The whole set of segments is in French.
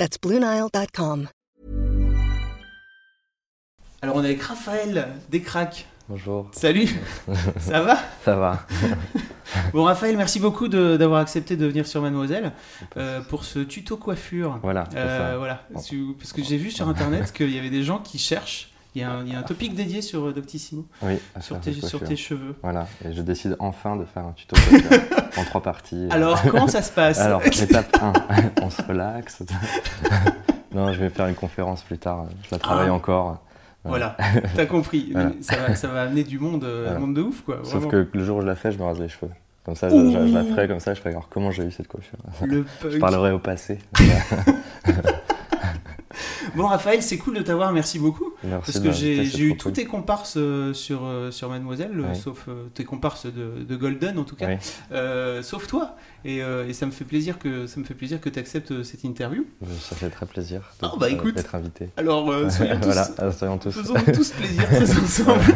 That's BlueNile.com. Alors on est avec Raphaël des cracks. Bonjour. Salut, ça va? Ça va. Bon Raphaël, merci beaucoup de- d'avoir accepté de venir sur Mademoiselle euh, pour ce tuto coiffure. Voilà. Euh, ça. voilà, parce que j'ai vu sur internet qu'il y avait des gens qui cherchent. Il y a un, il y a un topic dédié sur euh, Doctissimo, Oui, sur tes, sur cheveux. Voilà, et je décide enfin de faire un tuto en trois parties. Alors, comment ça se passe? Alors, étape 1, on se relaxe. non, je vais faire une conférence plus tard, je la travaille Ah. encore. Voilà, t'as compris. Voilà. Ça, va, ça va amener du monde, euh, Voilà. monde de ouf, quoi. Sauf que le jour où je la fais, je me rase les cheveux. Comme ça, je, je- je la ferai comme ça, je ferai alors comment j'ai eu cette coiffure? Le Je parlerai au passé. Bon, Raphaël, c'est cool de t'avoir, merci beaucoup. Merci Parce que j'ai eu tous tes comparses euh, sur, euh, sur Mademoiselle, euh, Oui. sauf tes comparses de, de Golden en tout cas, Oui. Euh, sauf toi. Et, euh, et ça me fait plaisir que ça me fait plaisir que tu acceptes cette interview. Ça fait très plaisir Oh, bah, d'être invité. Alors, soyons tous, voilà, soyons tous. faisons tous plaisir tous ensemble.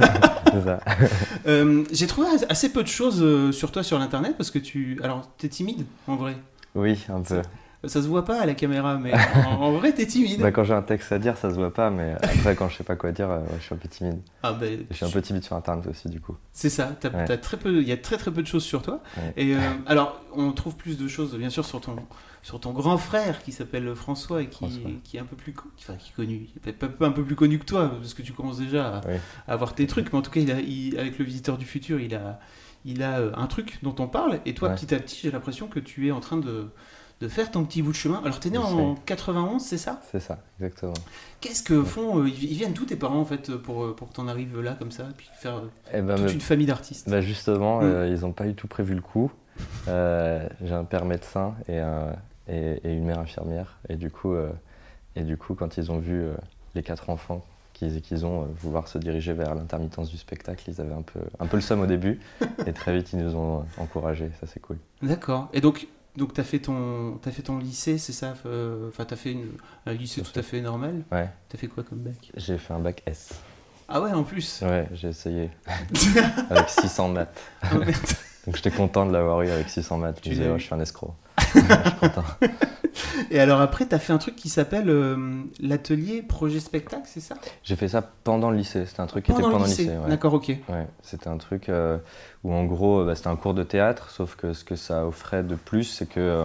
J'ai trouvé assez peu de choses sur toi sur l'internet parce que tu, alors, t'es timide en vrai? Oui, un peu. Ça se voit pas à la caméra, mais en, en vrai, t'es timide. Bah, quand j'ai un texte à dire, ça se voit pas, mais après, quand je sais pas quoi dire, euh, ouais, je suis un peu timide. Ah, Et je suis un peu timide sur Internet aussi, du coup. C'est ça, Ouais. il y a très très peu de choses sur toi. Ouais. Et euh, alors, on trouve plus de choses, bien sûr, sur ton, sur ton grand frère qui s'appelle François et qui, François. qui est un peu plus, enfin, qui est connu, un peu plus connu que toi, parce que tu commences déjà à, Oui. à avoir tes trucs, mais en tout cas, il a, il- avec le visiteur du futur, il a, il a euh, un truc dont on parle. Et toi, petit à petit, j'ai l'impression que tu es en train de, de faire ton petit bout de chemin. Alors, t'es né en 91, c'est ça? C'est ça, exactement. Qu'est-ce que font euh, Ils viennent tous tes parents en fait pour, euh, pour que t'en arrives là comme ça, puis faire euh, Et ben, toute une famille d'artistes? bah, justement, Mm. euh, ils n'ont pas du tout prévu le coup. J'ai un père médecin et, un- et, et une mère infirmière. Et du coup, et du coup quand ils ont vu les quatre enfants qu'ils qu'ils ont vouloir se diriger vers l'intermittence du spectacle, ils avaient un peu, un peu le somme au début. et très vite, ils nous ont encouragés. Ça, c'est cool. D'accord. Et donc, donc t'as fait ton, t'as fait ton lycée, c'est ça euh, Enfin, t'as fait une- un lycée tout à fait normal. Ouais, T'as fait quoi comme bac? J'ai fait un bac S. Ah ouais, en plus. Ouais, j'ai essayé. avec 600 maths. Ah, merde. Donc j'étais content de l'avoir eu avec 600 maths. Je Tu me disais, oh, je suis un escroc. Je suis content. Et alors après, t'as fait un truc qui s'appelle euh, l'atelier projet spectacle, c'est ça? J'ai fait ça pendant le lycée. C'était un truc qui était pendant le lycée. ouais. D'accord, ok. Ouais, c'était un truc euh, où en gros, euh, bah, c'était un cours de théâtre, sauf que ce que ça offrait de plus, c'est que euh,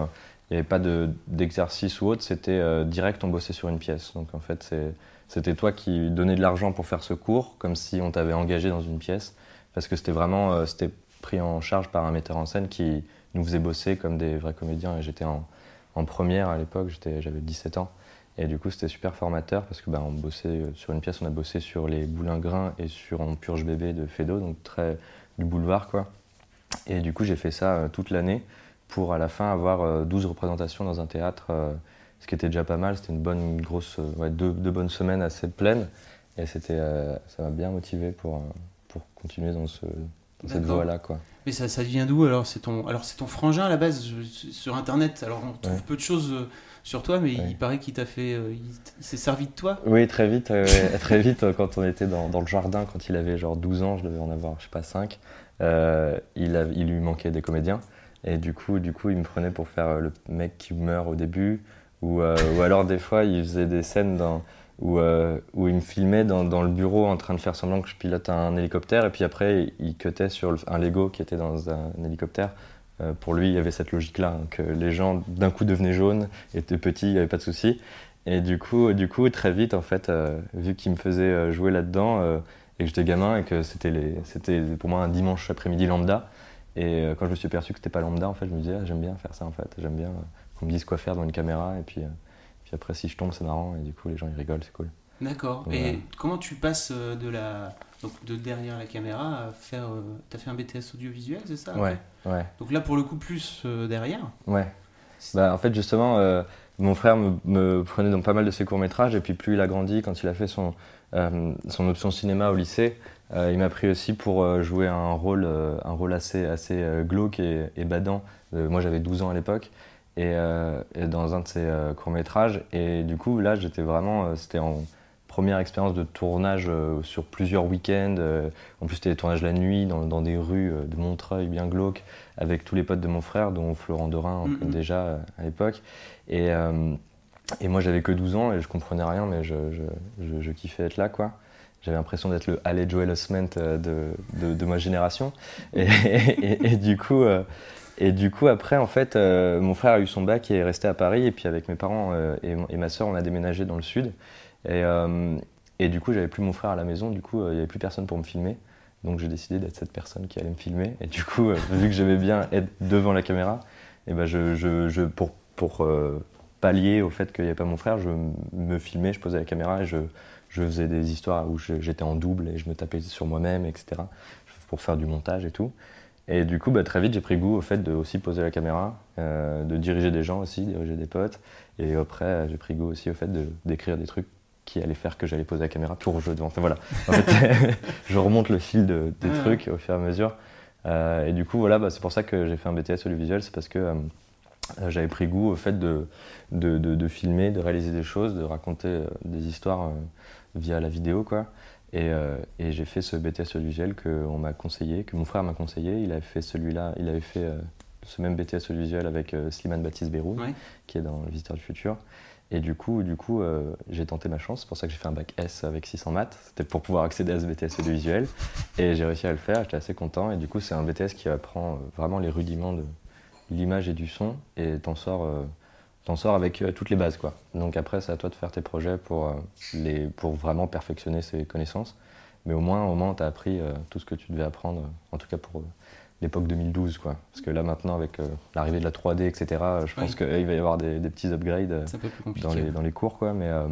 il n'y avait pas de- d'exercice ou autre, c'était direct, on bossait sur une pièce. Donc en fait, c'était toi qui donnais de l'argent pour faire ce cours, comme si on t'avait engagé dans une pièce, parce que c'était vraiment, c'était pris en charge par un metteur en scène qui nous faisait bosser comme des vrais comédiens. Et j'étais en, en première à l'époque, j'avais 17 ans. Et du coup, c'était super formateur parce que bah, on bossait euh, sur une pièce, on a bossé sur les boulingrins et sur On purge bébé de Fedo, donc très du boulevard quoi. Et du coup, j'ai fait ça euh, toute l'année pour à la fin avoir euh, 12 représentations dans un théâtre, euh, ce qui était déjà pas mal. C'était une bonne une grosse, euh, ouais, deux, deux bonnes semaines assez pleines et c'était, euh, ça m'a bien motivé pour, euh, pour continuer dans, ce, dans cette voie-là quoi. Mais ça, ça vient d'où alors C'est ton, alors c'est ton frangin à la base je- sur internet? Alors on trouve Ouais. peu de choses euh, sur toi, mais Ouais. il paraît qu'il t'a fait, euh, il, s'est servi de toi? Oui, très vite, euh, très vite, quand on était dans, dans le jardin, quand il avait genre 12 ans, je devais en avoir, je sais pas, 5, euh, il, a- il lui manquait des comédiens. Et du coup, du coup, il me prenait pour faire le mec qui meurt au début. Ou, ou alors, des fois, il faisait des scènes dans, où, euh, où il me filmait dans, le bureau en train de faire semblant que je pilote un hélicoptère. Et puis après, il cutait sur un Lego qui était dans un hélicoptère. Euh, pour lui, il y avait cette logique-là, hein, que les gens d'un coup devenaient jaunes, étaient petits, il n'y avait pas de souci. Et du coup, du coup, très vite, en fait, euh, vu qu'il me faisait jouer là-dedans et que j'étais gamin et que c'était pour moi un dimanche après-midi lambda. Et quand je me suis aperçu que c'était pas lambda, en fait, je me disais, ah, j'aime bien faire ça, en fait. J'aime bien qu'on me dise quoi faire dans une caméra. Et puis, puis après, si je tombe, c'est marrant. Et du coup, les gens, ils rigolent, c'est cool. D'accord. Voilà. Et comment tu passes euh, de la donc de derrière la caméra à faire euh, T'as fait un BTS audiovisuel, c'est ça après ouais. Donc là pour le coup plus euh, derrière. Ouais. Bah, en fait, justement, euh, mon frère me, prenait dans pas mal de ses courts-métrages, et puis plus il a grandi, quand il a fait son, son option cinéma au lycée, il m'a pris aussi pour jouer un rôle, un rôle assez, assez glauque et, et badant. moi j'avais 12 ans à l'époque, et, dans un de ses courts-métrages, et du coup là j'étais vraiment, c'était en première expérience de tournage euh, sur plusieurs week-ends. Euh, en plus, c'était des tournages la nuit dans, des rues euh, de Montreuil bien glauques avec tous les potes de mon frère, dont Florent Dorin déjà à l'époque. Et, et, moi, j'avais que 12 ans et je comprenais rien, mais je, je, kiffais être là, quoi. J'avais l'impression d'être le Halle Joel Osment de, de, ma génération. Et, et, du coup. Et du coup, après, en fait, mon frère a eu son bac et est resté à Paris. Et puis, avec mes parents et, et, ma soeur, on a déménagé dans le sud. Et, euh, et du coup, j'avais plus mon frère à la maison, du coup, euh, il n'y avait plus personne pour me filmer. Donc j'ai décidé d'être cette personne qui allait me filmer. Et du coup, euh, vu que j'aimais bien être devant la caméra, et ben je, je, je pour, pour pallier au fait qu'il n'y avait pas mon frère, je me filmais, je posais la caméra et je, je faisais des histoires où j'étais en double et je me tapais sur moi-même, etc. Pour faire du montage et tout. Et du coup, bah, très vite, j'ai pris goût au fait de aussi poser la caméra, de diriger des gens aussi, diriger des potes. Et après, j'ai pris goût aussi au fait d'écrire des trucs qui allait faire que j'allais poser la caméra pour jeu devant. Enfin voilà, en fait, je remonte le fil de, des trucs au fur et à mesure. Euh, et du coup, voilà, bah, c'est pour ça que j'ai fait un BTS audiovisuel, c'est parce que euh, j'avais pris goût au fait de de, de, filmer, de réaliser des choses, de raconter euh, des histoires via la vidéo, quoi. Et, et j'ai fait ce BTS audiovisuel qu'on m'a conseillé, que mon frère m'a conseillé. Il avait fait celui-là, il avait fait ce même BTS audiovisuel avec Slimane Baptiste Bérou, qui est dans Le Visiteur du Futur. Et du coup, du coup euh, j'ai tenté ma chance. C'est pour ça que j'ai fait un bac S avec 600 maths. C'était pour pouvoir accéder à ce BTS audiovisuel. Et j'ai réussi à le faire. J'étais assez content. Et du coup, c'est un BTS qui apprend euh, vraiment les rudiments de l'image et du son. Et t'en sors, euh, sors avec toutes les bases. Quoi. Donc après, c'est à toi de faire tes projets pour, les, pour vraiment perfectionner ces connaissances. Mais au moins, au moins, tu as appris tout ce que tu devais apprendre, en tout cas pour l'époque 2012. Quoi. Parce que là, maintenant, avec euh, l'arrivée de la 3D, etc., je pense qu'il va y avoir des, petits upgrades euh, dans, les, dans les cours. Quoi, mais euh,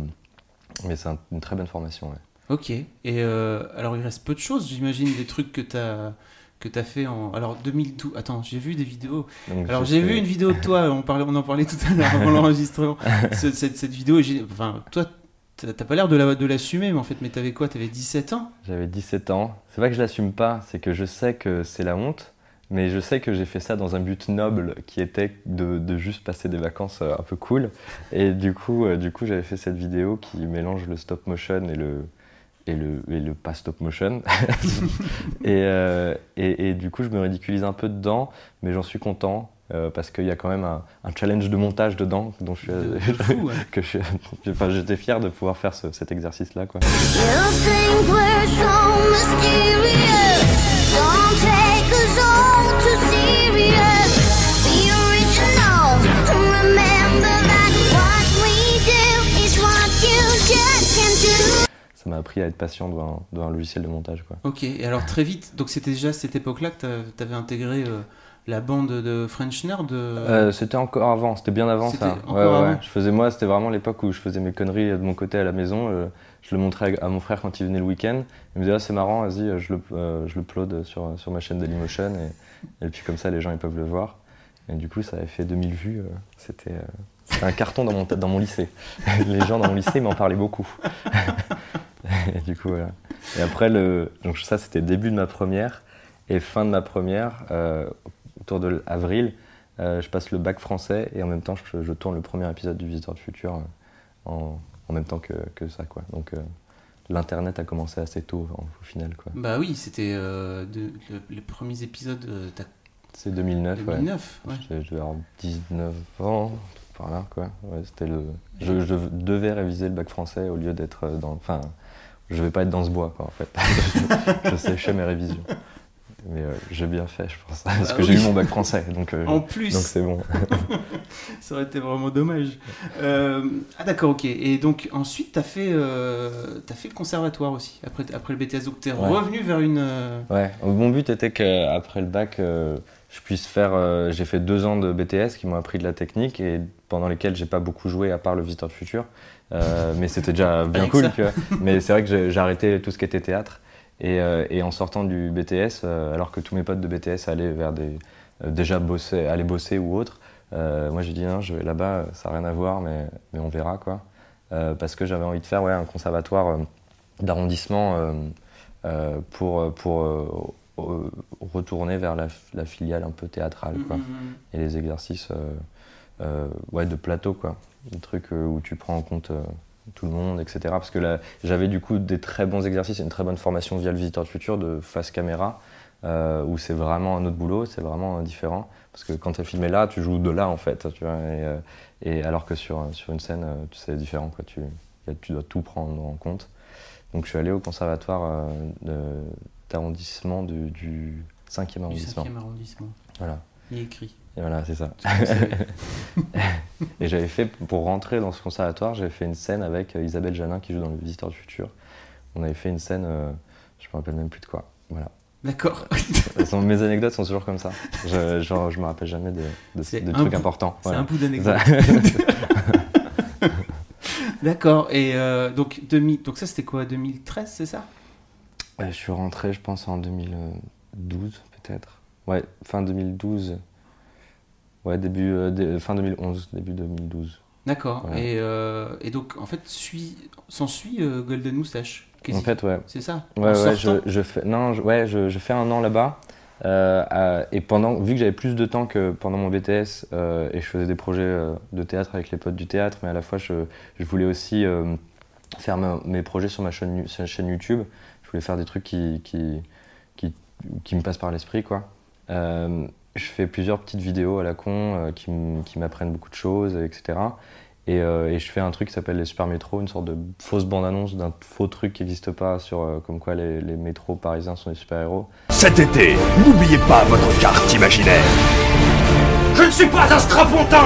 mais c'est une très bonne formation. Ok. Et alors, il reste peu de choses, j'imagine, des trucs que tu as que tu as fait en alors 2012 attends j'ai vu des vidéos. Alors j'ai vu une vidéo de toi on parlait on en parlait tout à l'heure avant l'enregistrement. Cette, cette, vidéo enfin toi T'as pas l'air de l'assumer, mais en fait, mais t'avais quoi? T'avais 17 ans? J'avais 17 ans. C'est pas que je l'assume pas, c'est que je sais que c'est la honte, mais je sais que j'ai fait ça dans un but noble qui était de, de, juste passer des vacances euh, un peu cool. Et du coup, euh, du coup j'avais fait cette vidéo qui mélange le stop motion et le, et le, et le pas stop motion. Euh, et, et, du coup, je me ridiculise un peu dedans, mais j'en suis content. parce qu'il y a quand même un, un, challenge de montage dedans, dont je suis, fou, que je, enfin, j'étais fier de pouvoir faire cet exercice-là, quoi. M'a appris à être patient devant un, logiciel de montage. Quoi. Ok, et alors très vite, donc c'était déjà à cette époque-là que tu avais intégré euh, la bande de French Nerd euh, C'était encore avant, c'était bien avant ça. Ouais, Je faisais moi, c'était vraiment l'époque où je faisais mes conneries de mon côté à la maison. Euh, je le montrais à mon frère quand il venait le week-end. Il me disait ah, c'est marrant, vas-y, euh, je le, euh, je upload sur, sur ma chaîne Dailymotion et, et puis comme ça les gens ils peuvent le voir. Et du coup ça avait fait 2000 vues. Euh, c'était un carton dans mon, dans mon lycée. les gens dans mon lycée m'en parlaient beaucoup. et du coup voilà. Et après le, donc ça c'était début de ma première et fin de ma première autour de avril. je passe le bac français et en même temps je, je tourne le premier épisode du Visiteur du futur en, en même temps que, que ça. Quoi. Donc euh, l'internet a commencé assez tôt au final. Quoi. Bah oui, c'était euh, les premiers épisodes. Euh, c'est 2009. 2009, ouais. ouais. Je, devais avoir 19 ans, par là, quoi. Ouais, c'était le... je, je, devais réviser le bac français au lieu d'être dans. Enfin, je vais pas être dans ce bois, quoi, en fait. je séchais mes révisions. Mais euh, j'ai bien fait, je pense. Parce que j'ai eu mon bac français. Donc, euh, en plus Donc c'est bon. ça aurait été vraiment dommage. Euh, ah d'accord, ok. Et donc ensuite, tu as, fait, as fait le conservatoire aussi, après, après le BTS. Donc tu es revenu vers une. Ouais, mon but était qu'après le bac, je puisse faire. j'ai fait deux ans de BTS qui m'ont appris de la technique et pendant lesquels j'ai pas beaucoup joué à part le Visiteur du Futur. mais c'était déjà bien cool. Mais c'est vrai que j'ai arrêté tout ce qui était théâtre. Euh, et, en sortant du BTS, euh, alors que tous mes potes de BTS allaient vers des, euh, déjà bosser, aller bosser ou autre, moi j'ai dit non, je vais là-bas, ça n'a rien à voir, mais, mais on verra quoi. parce que j'avais envie de faire ouais, un conservatoire d'arrondissement pour, pour retourner vers la, filiale un peu théâtrale quoi. Mm, mm, mm. et les exercices ouais, de plateau quoi. Des trucs où tu prends en compte tout le monde, etc. Parce que là, j'avais du coup des très bons exercices et une très bonne formation via le visiteur de futur de face caméra, euh, où c'est vraiment un autre boulot, c'est vraiment différent. Parce que quand tu es filmé là, tu joues de là en fait, tu vois, et, euh, alors que sur, sur une scène, euh, c'est différent, quoi. Tu, tu dois tout prendre en compte. Donc je suis allé au conservatoire d'arrondissement du 5e arrondissement. Du 5e arrondissement. Voilà. Il est écrit. Et voilà, c'est ça. et j'avais fait, pour rentrer dans ce conservatoire, j'avais fait une scène avec euh, Isabelle Janin qui joue dans Le Visiteur du Futur. On avait fait une scène, euh, je me rappelle même plus de quoi. Voilà. D'accord. mes anecdotes sont toujours comme ça. Je, genre, je me rappelle jamais de, de, trucs importants. C'est un bout d'anecdote. D'accord. Et euh, donc, donc ça, c'était quoi 2013, c'est ça? Je suis rentré, je pense, en 2012, peut-être. Ouais, fin 2012. Ouais, début, euh, fin 2011, début 2012. D'accord. Et, euh, et, donc, en fait, s'ensuit euh, Golden Moustache? En fait, ouais. C'est ça? Ouais, ouais, je, je, fais, non, je, ouais, je, je, fais un an là-bas. et pendant, vu que j'avais plus de temps que pendant mon BTS, et je faisais des projets de théâtre avec les potes du théâtre, mais à la fois, je, je voulais aussi faire mes projets sur ma chaîne, chaîne, YouTube. Je voulais faire des trucs qui, qui, qui, qui me passent par l'esprit, quoi. Je fais plusieurs petites vidéos à la con euh, qui m'apprennent beaucoup de choses, etc. Euh, et, je fais un truc qui s'appelle les Super Métros, une sorte de fausse bande-annonce d'un faux truc qui n'existe pas sur euh, comme quoi les, métros parisiens sont des super-héros. Cet été, n'oubliez pas votre carte imaginaire. Je ne suis pas un strapontin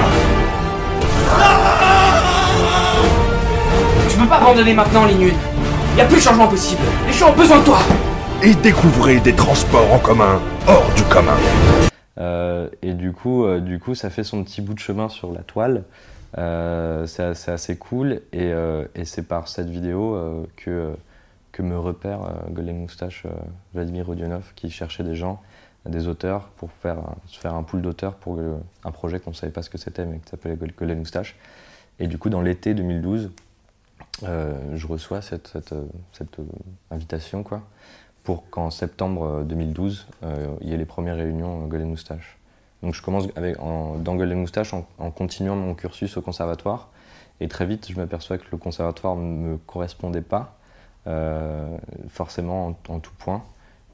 Tu peux pas abandonner maintenant, Ligne Il n'y a plus de changement possible. Les gens ont besoin de toi Et découvrez des transports en commun hors du commun. Euh, et du coup, euh, du coup, ça fait son petit bout de chemin sur la toile. Euh, c'est assez cool. Et, c'est par cette vidéo que, que me repère Golden Moustache Vladimir Rodionov qui cherchait des gens, des auteurs, pour faire, se faire un pool d'auteurs pour un projet qu'on ne savait pas ce que c'était, mais qui s'appelait Golden Moustache. Et du coup, dans l'été 2012, je reçois cette, cette, cette invitation. quoi pour qu'en septembre 2012, euh, euh, il y ait les premières réunions Golden Moustache. Donc je commence avec, en, dans Golden Moustache en, continuant mon cursus au conservatoire. Et très vite, je m'aperçois que le conservatoire ne me correspondait pas euh, forcément en, tout point.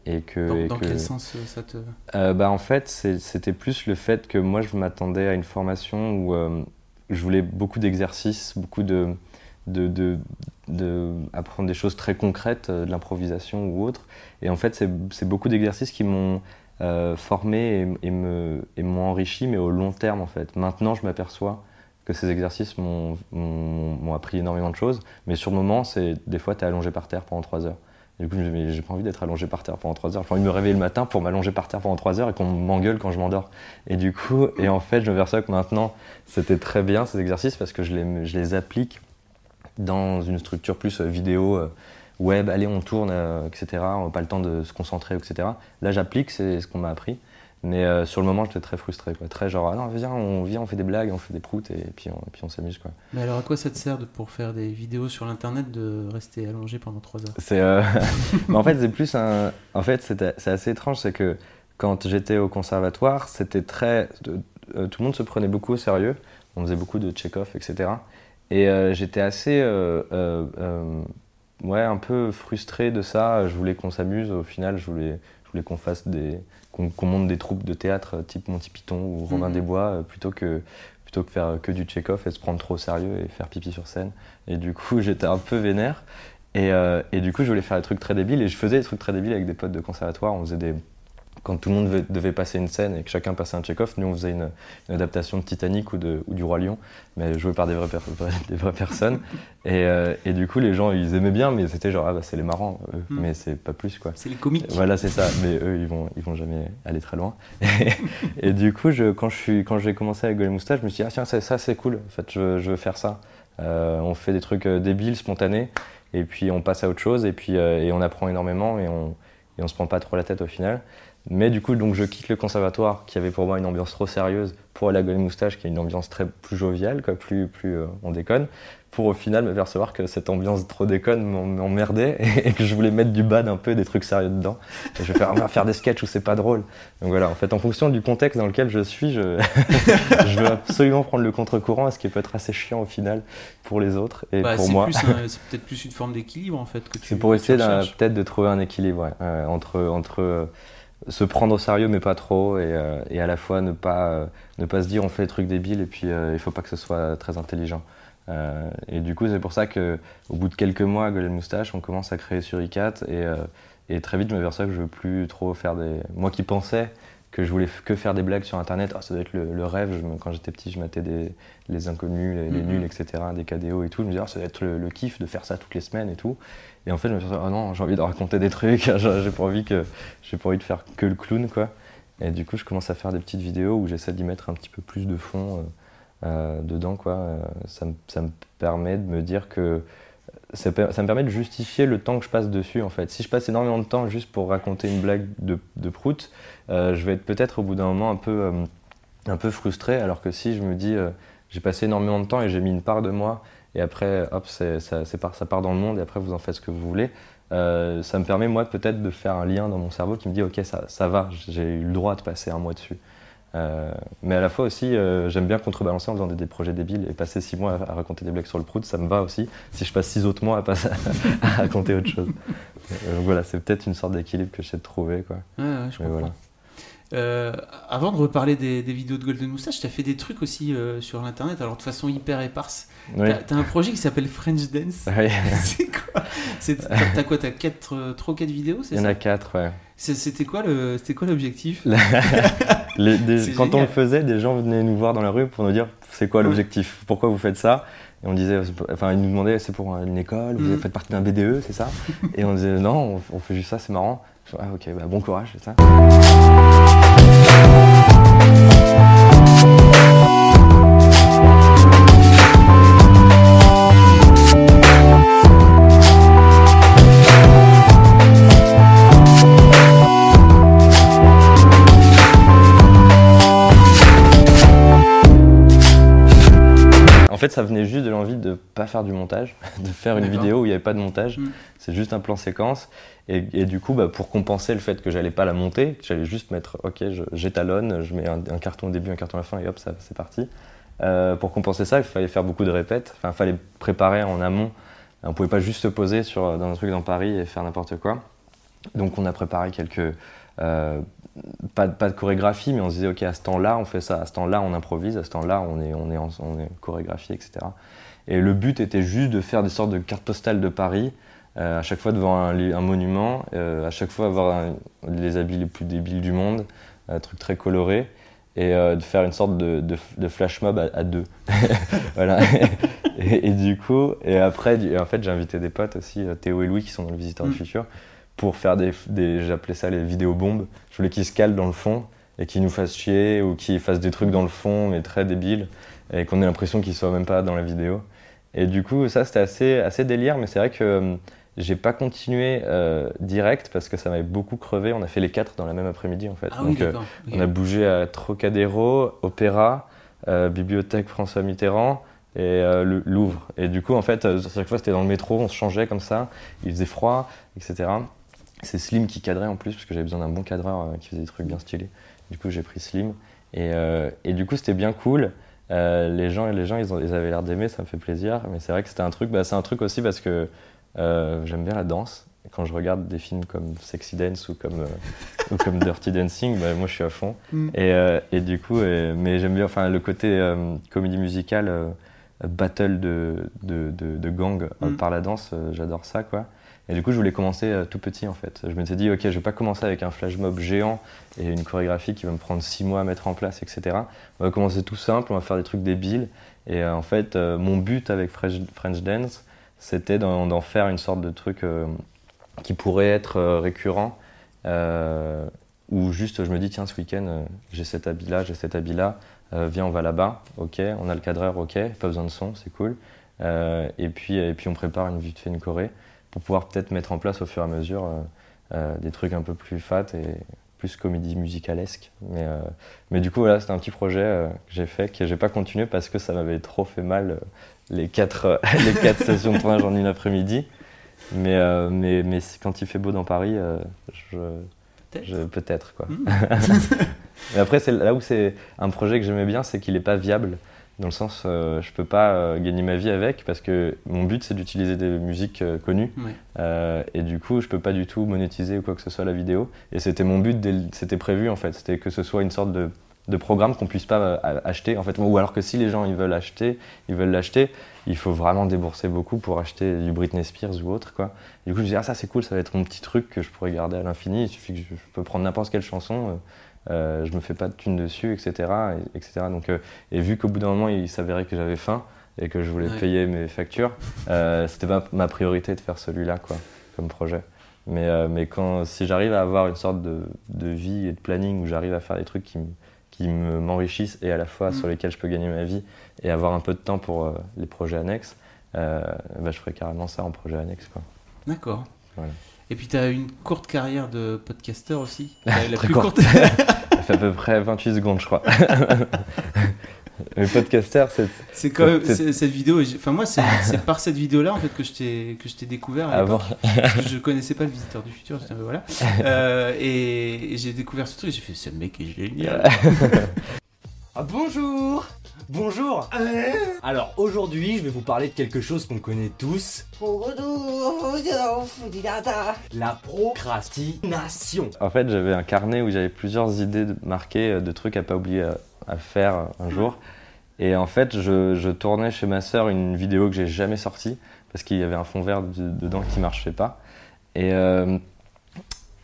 Et que, dans, quel sens ça te... bah, en fait, c'était plus le fait que moi, je m'attendais à une formation où je voulais beaucoup d'exercices, beaucoup de, de, apprendre des choses très concrètes, euh, de l'improvisation ou autre. Et en fait, c'est beaucoup d'exercices qui m'ont euh, formé et, et m'ont enrichi, mais au long terme en fait. Maintenant, je m'aperçois que ces exercices m'ont appris énormément de choses, mais sur le moment, c'est des fois, tu es allongé par terre pendant trois heures. Et du coup, je me j'ai pas envie d'être allongé par terre pendant trois heures. J'ai envie de me réveiller le matin pour m'allonger par terre pendant trois heures et qu'on m'engueule quand je m'endors. Et du coup, et en fait, je me m'aperçois que maintenant, c'était très bien ces exercices parce que je les, je les applique dans une structure plus euh, vidéo, euh, web, allez, on tourne, euh, etc. On n'a pas le temps de se concentrer, etc. Là, j'applique, c'est ce qu'on m'a appris. Mais sur le moment, j'étais très frustré, quoi. Très genre, ah non, viens, on vient, on fait des blagues, on fait des proutes et puis on, puis on s'amuse, quoi. Mais alors, à quoi ça te sert de, pour faire des vidéos sur l'internet de rester allongé pendant trois heures? C'est, en fait, c'est plus un, en fait, c'est assez étrange, c'est que quand j'étais au conservatoire, c'était très, tout le monde se prenait beaucoup au sérieux. On faisait beaucoup de check-off, etc. Et euh, j'étais assez, euh, euh, ouais, un peu frustré de ça. Je voulais qu'on s'amuse. Au final, je voulais, je voulais qu'on fasse des, qu'on monte des troupes de théâtre type Monty Python ou Romain mhm. des Bois, plutôt que plutôt que faire que du check-off et se prendre trop au sérieux et faire pipi sur scène. Et du coup, j'étais un peu vénère. Et, et, du coup, je voulais faire des trucs très débiles. Et je faisais des trucs très débiles avec des potes de conservatoire. On faisait des, quand tout le monde devait passer une scène et que chacun passait un check-off, nous on faisait une, adaptation de Titanic ou, de, ou, du Roi Lion, mais joué par des vraies, des vraies personnes. Et, euh, et, du coup, les gens ils aimaient bien, mais c'était genre, ah bah c'est les marrants, hmm. mais c'est pas plus quoi. C'est les comiques. Voilà, c'est ça, mais eux ils vont, ils vont jamais aller très loin. Et, du coup, je, quand j'ai commencé avec Golem Moustache, je me suis dit, ah tiens, ça, ça c'est cool, en fait, je, veux faire ça. Euh, on fait des trucs euh, débiles, spontanés, et puis on passe à autre chose, et puis et on apprend énormément, et on et on se prend pas trop la tête au final. Mais du coup, donc je quitte le conservatoire qui avait pour moi une ambiance trop sérieuse pour aller à Golden Moustache qui est une ambiance très plus joviale, quoi, plus, plus euh, on déconne, pour au final me percevoir que cette ambiance trop déconne m'emmerdait et, que je voulais mettre du bad un peu, des trucs sérieux dedans. Et je vais faire, faire des sketchs où c'est pas drôle. Donc voilà, en fait, en fonction du contexte dans lequel je suis, je, je veux absolument prendre le contre-courant, ce qui peut être assez chiant au final pour les autres et bah, pour moi. c'est peut-être plus une forme d'équilibre en fait. C'est pour essayer peut-être de trouver un équilibre ouais, entre. entre euh, se prendre au sérieux mais pas trop et, euh, et à la fois ne pas, euh, ne pas se dire on fait des trucs débiles et puis euh, il faut pas que ce soit très intelligent. et du coup c'est pour ça que au bout de quelques mois à Golden Moustache on commence à créer sur ICAT et, et très vite je me m'aperçois que je veux plus trop faire des... Moi qui pensais que je voulais que faire des blagues sur internet, oh, ça doit être le, rêve, quand j'étais petit je mettais des, les inconnus, les, mm-hmm. nuls, etc., des KDO et tout, je me disais oh, ça doit être le, kiff de faire ça toutes les semaines et tout. Et en fait, je me suis dit, oh non, j'ai envie de raconter des trucs, j'ai pas envie que pas envie de faire que le clown, quoi. Et du coup, je commence à faire des petites vidéos où j'essaie d'y mettre un petit peu plus de fond euh, euh, dedans, quoi. Euh, ça, me, ça, me permet de me dire que ça, me permet de justifier le temps que je passe dessus, en fait. Si je passe énormément de temps juste pour raconter une blague de, de prout, je vais être peut-être au bout d'un moment un peu, un peu frustré, alors que si je me dis, j'ai passé énormément de temps et j'ai mis une part de moi et après, hop, ça, part, ça, part, dans le monde, et après, vous en faites ce que vous voulez. Euh, ça me permet, moi, peut-être de faire un lien dans mon cerveau qui me dit, OK, ça, ça va, j'ai eu le droit de passer un mois dessus. Euh, mais à la fois aussi, euh, j'aime bien contrebalancer en faisant des, projets débiles et passer six mois à, raconter des blagues sur le prout, ça me va aussi. Si je passe six autres mois à, passer, à raconter autre chose. donc voilà, c'est peut-être une sorte d'équilibre que j'essaie de trouver. Quoi. Ouais, ouais, je comprends. Euh, avant de reparler des, vidéos de Golden Moustache, tu as fait des trucs aussi euh, sur l'internet, alors de façon hyper éparse. Oui. Tu as, un projet qui s'appelle French Dance. Oui. c'est quoi? T'as quoi T'as 4, euh, 3 4 vidéos Il y en a 4, ouais. C'était quoi l'objectif? Quand on le faisait, des gens venaient nous voir dans la rue pour nous dire c'est quoi l'objectif? Pourquoi vous faites ça? Et on disait, enfin, ils nous demandaient, c'est pour une école, vous mm. faites partie d'un BDE, c'est ça? Et on disait, non, on, fait juste ça, c'est marrant. Ah, ok, bah, bon courage, c'est ça. En fait, ça venait juste de l'envie de ne pas faire du montage, de faire une vidéo où il n'y avait pas de montage. Mm. C'est juste un plan séquence. Et, du coup, bah, pour compenser le fait que j'allais pas la monter, j'allais juste mettre, ok, j'étalonne, je, mets un, carton au début, un carton à la fin, et hop, c'est parti. Euh, pour compenser ça, il fallait faire beaucoup de répètes. Enfin, il fallait préparer en amont. On pouvait pas juste se poser sur, dans un truc dans Paris et faire n'importe quoi. Donc, on a préparé quelques euh, pas, de chorégraphie, mais on se disait, ok, à ce temps-là, on fait ça, à ce temps-là, on improvise, à ce temps-là, on est, on, est on est chorégraphie, etc. Et le but était juste de faire des sortes de cartes postales de Paris, à chaque fois devant un, monument, euh, à chaque fois avoir les habits les plus débiles du monde, un truc très coloré, et de faire une sorte de, de, flash mob à, deux. voilà. et, du coup, et après, en fait, j'ai invité des potes aussi, Théo et Louis, qui sont dans le Visiteur du mm. Futur, pour faire des, j'appelais ça les vidéos bombes. Je voulais qu'ils se calent dans le fond et qu'ils nous fassent chier ou qu'ils fassent des trucs dans le fond mais très débiles et qu'on ait l'impression qu'ils soient même pas dans la vidéo. Et du coup, ça c'était assez, assez délire, mais c'est vrai que euh, j'ai pas continué euh, direct parce que ça m'avait beaucoup crevé. On a fait les quatre dans la même après-midi en fait. Ah Donc euh, on a bougé à Trocadéro, Opéra, Bibliothèque François Mitterrand et le Louvre. Et du coup, en fait, à chaque fois c'était dans le métro, on se changeait comme ça, il faisait froid, etc. C'est Slim qui cadrait en plus, parce que j'avais besoin d'un bon cadreur euh, qui faisait des trucs bien stylés. Du coup, j'ai pris Slim. Et, euh, et, du coup, c'était bien cool. Euh, les gens, les gens ils, ont, ils avaient l'air d'aimer, ça me fait plaisir. Mais c'est vrai que c'était un truc. Bah, c'est un truc aussi parce que j'aime bien la danse. quand je regarde des films comme Sexy Dance ou comme, ou comme Dirty Dancing, bah, moi je suis à fond. Mm. Et, et, du coup, mais j'aime bien enfin, le côté comédie musicale, battle de, de, de, gang mm. par la danse, j'adore ça. quoi. Et du coup, je voulais commencer euh, tout petit en fait. Je me suis dit, ok, je vais pas commencer avec un flash mob géant et une chorégraphie qui va me prendre six mois à mettre en place, etc. On va commencer tout simple, on va faire des trucs débiles. Et euh, en fait, euh, mon but avec French Dance, c'était d'en faire une sorte de truc qui pourrait être récurrent. où juste je me dis, tiens, ce week-end, j'ai cet habit-là, j'ai cet habit-là, viens, on va là-bas, ok, on a le cadreur, ok, pas besoin de son, c'est cool. et, puis, et puis on prépare une vite fait une choré pour pouvoir peut-être mettre en place au fur et à mesure euh, des trucs un peu plus fat et plus comédie musicalesque. Mais, mais du coup, voilà, c'était un petit projet que j'ai fait, que j'ai pas continué parce que ça m'avait trop fait mal les quatre, les quatre sessions de tournage en une après-midi. Mais, mais, mais quand il fait beau dans Paris, je, Peut-être. quoi. Hmm. Mais après, c'est là où c'est un projet que j'aimais bien, c'est qu'il n'est pas viable. Dans le sens, euh, je peux pas euh, gagner ma vie avec parce que mon but c'est d'utiliser des musiques euh, connues et du coup je peux pas du tout monétiser ou quoi que ce soit la vidéo. Et c'était mon but, c'était prévu en fait, c'était que ce soit une sorte de de programmes qu'on puisse pas euh, acheter en fait. Ou alors que si les gens ils veulent acheter ils veulent l'acheter il faut vraiment débourser beaucoup pour acheter du Britney Spears ou autre quoi. Du coup je me dis ah ça c'est cool ça va être mon petit truc que je pourrais garder à l'infini. Il suffit que je, peux prendre n'importe quelle chanson euh, euh, je me fais pas de thunes dessus etc et, etc donc et vu qu'au bout d'un moment il s'avérait que j'avais faim et que je voulais payer mes factures c'était pas ma priorité de faire celui-là quoi comme projet. Mais, mais quand si j'arrive à avoir une sorte de, de vie et de planning où j'arrive à faire des trucs qui me qui m'enrichissent et à la fois sur mm. lesquels je peux gagner ma vie et avoir un peu de temps pour euh, les projets annexes, euh, bah, je ferai carrément ça en projet annexe. D'accord. Et puis tu as une courte carrière de podcasteur aussi. La, plus courte. Ça fait à peu près 28 secondes, je crois. Le podcaster, c'est. C'est quand même cette vidéo. Enfin moi, c'est par cette vidéo-là en fait que je t'ai découvert. À que je connaissais pas le visiteur du futur. voilà. Euh, et, j'ai découvert ce truc. J'ai fait ce mec est génial. ah, bonjour. Bonjour Alors aujourd'hui je vais vous parler de quelque chose qu'on connaît tous. La procrastination. En fait j'avais un carnet où j'avais plusieurs idées marquées euh, de trucs à pas oublier euh, à faire un jour. Et en fait, je, tournais chez ma sœur une vidéo que j'ai jamais sortie parce qu'il y avait un fond vert dedans qui marchait pas. Et, euh,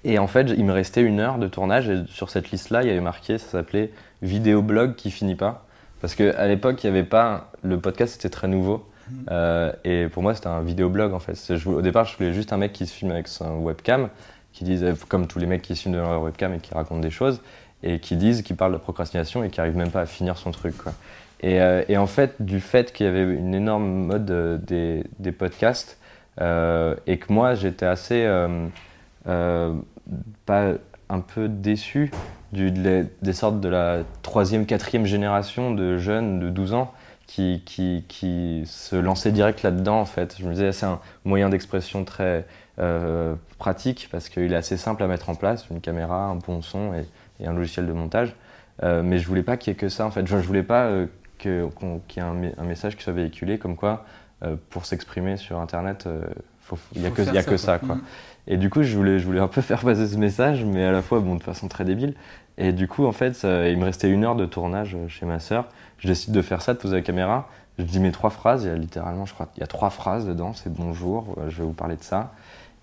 et en fait, il me restait une heure de tournage et sur cette liste-là, il y avait marqué, ça s'appelait vidéo blog qui finit pas. Parce qu'à l'époque, il y avait pas. Le podcast était très nouveau. Euh, et pour moi, c'était un vidéoblog en fait. au départ, je voulais juste un mec qui se filme avec son webcam, qui disait, comme tous les mecs qui se filment devant leur webcam et qui racontent des choses et qui disent, qui parlent de procrastination et qui n'arrivent même pas à finir son truc. Quoi. Et, euh, et, en fait, du fait qu'il y avait une énorme mode euh, des, des, podcasts euh, et que moi j'étais assez pas un peu déçu du, des sortes de la troisième, quatrième génération de jeunes de 12 ans qui, qui, qui se lançaient direct là-dedans en fait. Je me disais c'est un moyen d'expression très pratique parce qu'il est assez simple à mettre en place, une caméra, un bon son et, et un logiciel de montage. Euh, mais je voulais pas qu'il y ait que ça en fait. Je, je voulais pas euh, qu'il y ait un, message qui soit véhiculé comme quoi euh, pour s'exprimer sur internet, il n'y a, que, y a que ça. quoi. Mm. Et du coup, je voulais, je voulais un peu faire passer ce message, mais à la fois bon, de façon très débile. Et du coup, en fait, il me restait une heure de tournage chez ma sœur. Je décide de faire ça, de poser la caméra. Je dis mes trois phrases, il y a littéralement, je crois, il y a trois phrases dedans, c'est bonjour, je vais vous parler de ça.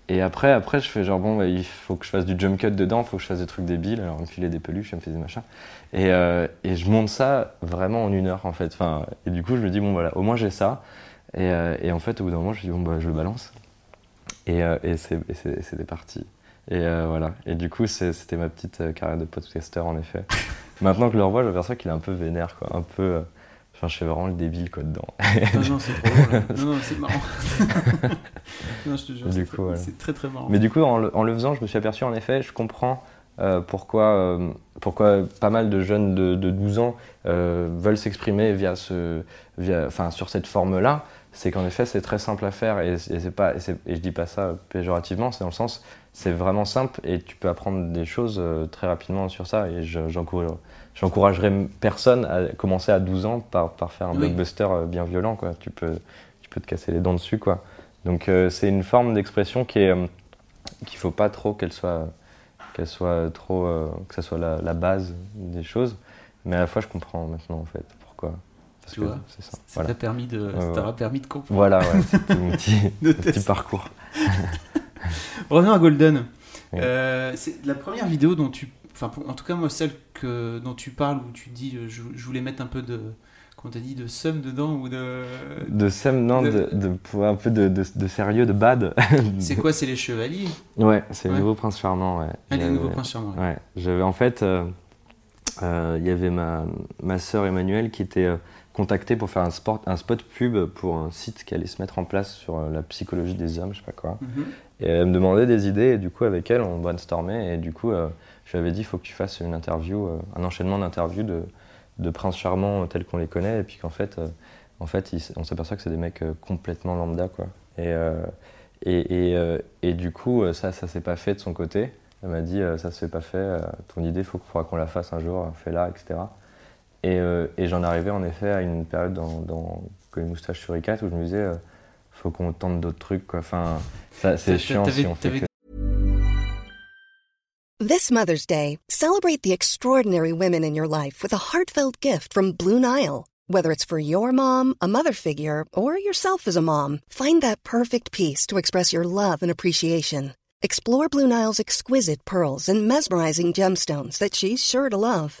Et après, après, je fais genre, bon, bah, il faut que je fasse du jump cut dedans, il faut que je fasse des trucs débiles, alors me filer des peluches, je me fais des machins. Et, euh, et, je monte ça vraiment en une heure, en fait. Et du coup, je me dis, bon, voilà, au moins j'ai ça. Et, euh, en fait, au bout d'un moment, je me dis, bon, bah, je le balance. Et, euh, et c'était parti. Et voilà. Et du coup, c'était ma petite carrière de podcaster, en effet. Maintenant que je le revois, j'aperçois qu'il est un peu vénère, quoi. Un peu. Enfin, je fais vraiment le débile quoi dedans. non, non, c'est trop drôle. Non, non, c'est marrant. non, je te jure, c'est très très marrant. Mais du coup, en le, en le, faisant, je me suis aperçu en effet, je comprends euh, pourquoi, euh, pourquoi pas mal de jeunes de, de 12 ans euh, veulent s'exprimer via ce, via, sur cette forme-là. C'est qu'en effet, c'est très simple à faire et, et, pas, et, et, je dis pas ça péjorativement, c'est dans le sens, c'est vraiment simple et tu peux apprendre des choses très rapidement sur ça et j'encourage j'encouragerais personne à commencer à 12 ans par, par faire un blockbuster euh, bien violent. Quoi. Tu, peux, tu peux te casser les dents dessus. Quoi. Donc euh, c'est une forme d'expression qui est euh, qu'il faut pas trop qu'elle soit qu'elle soit trop que ça soit la, la, base des choses mais à la fois je comprends maintenant en fait pourquoi parce tu que c'est ça, ça t'a permis de permis de comprendre voilà ouais, c'était mon petit, petit parcours revenons à Golden. C'est la première vidéo dont tu enfin en tout cas moi celle que dont tu parles où tu dis euh, je, voulais mettre un peu de comment t'as dit de seum dedans ou de de seum non de, un peu de, de, sérieux de bad. C'est quoi c'est les chevaliers? Ouais c'est le nouveau prince charmant ouais. Ah, les nouveaux princes charmants ouais, j'avais en fait euh, euh, il y avait ma ma sœur Emmanuelle qui était contacté pour faire un, sport, un spot pub pour un site qui allait se mettre en place sur euh, la psychologie des hommes, je sais pas quoi. Mhm. Elle me demandait des idées, et du coup, avec elle, on brainstormait, et du coup, euh, je lui avais dit, il faut que tu fasses une interview, euh, un enchaînement d'interviews de, de princes charmants tels qu'on les connaît, et puis qu'en fait, euh, en fait on s'aperçoit que c'est des mecs euh, complètement lambda, quoi. Et, euh, et, et, euh, du coup, euh, ça, ça s'est pas fait de son côté. Elle m'a dit, euh, ça se fait pas fait, euh, ton idée, il faudra qu'on la fasse un jour, fais-la, etc. Et, euh, j'en arrivais en effet à une période dans, dans Moustache sur ICAT où je me disais, euh, faut qu'on tente d'autres trucs, quoi. Enfin, ça, c'est chiant si on fait que This Mother's Day, celebrate the extraordinary women in your life with a heartfelt gift from Blue Nile. Whether it's for your mom, a mother figure, or yourself as a mom, find that perfect piece to express your love and appreciation. Explore Blue Nile's exquisite pearls and mesmerizing gemstones that she's sure to love.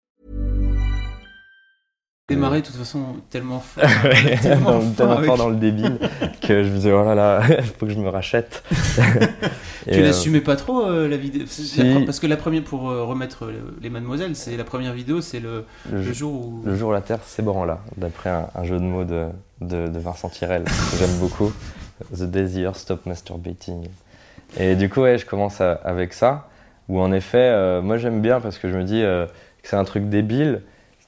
démarré de toute façon tellement fort. Tellement dans- tellement fort dans le débile que je me disais, oh là là, il faut que je me rachète. Tu euh, l'assumais pas trop euh, la vidéo? Si. la Parce que la première, pour euh, remettre les mademoiselles, c'est la première vidéo, c'est le, le, le jour, où. le jour où la Terre s'ébranla, d'après un, un jeu de mots de, de, de Vincent Tirel, que j'aime beaucoup. The Earth Stop Masturbating. Et du coup, ouais, je commence à- avec ça, où en effet, euh, moi j'aime bien parce que je me dis que c'est un truc débile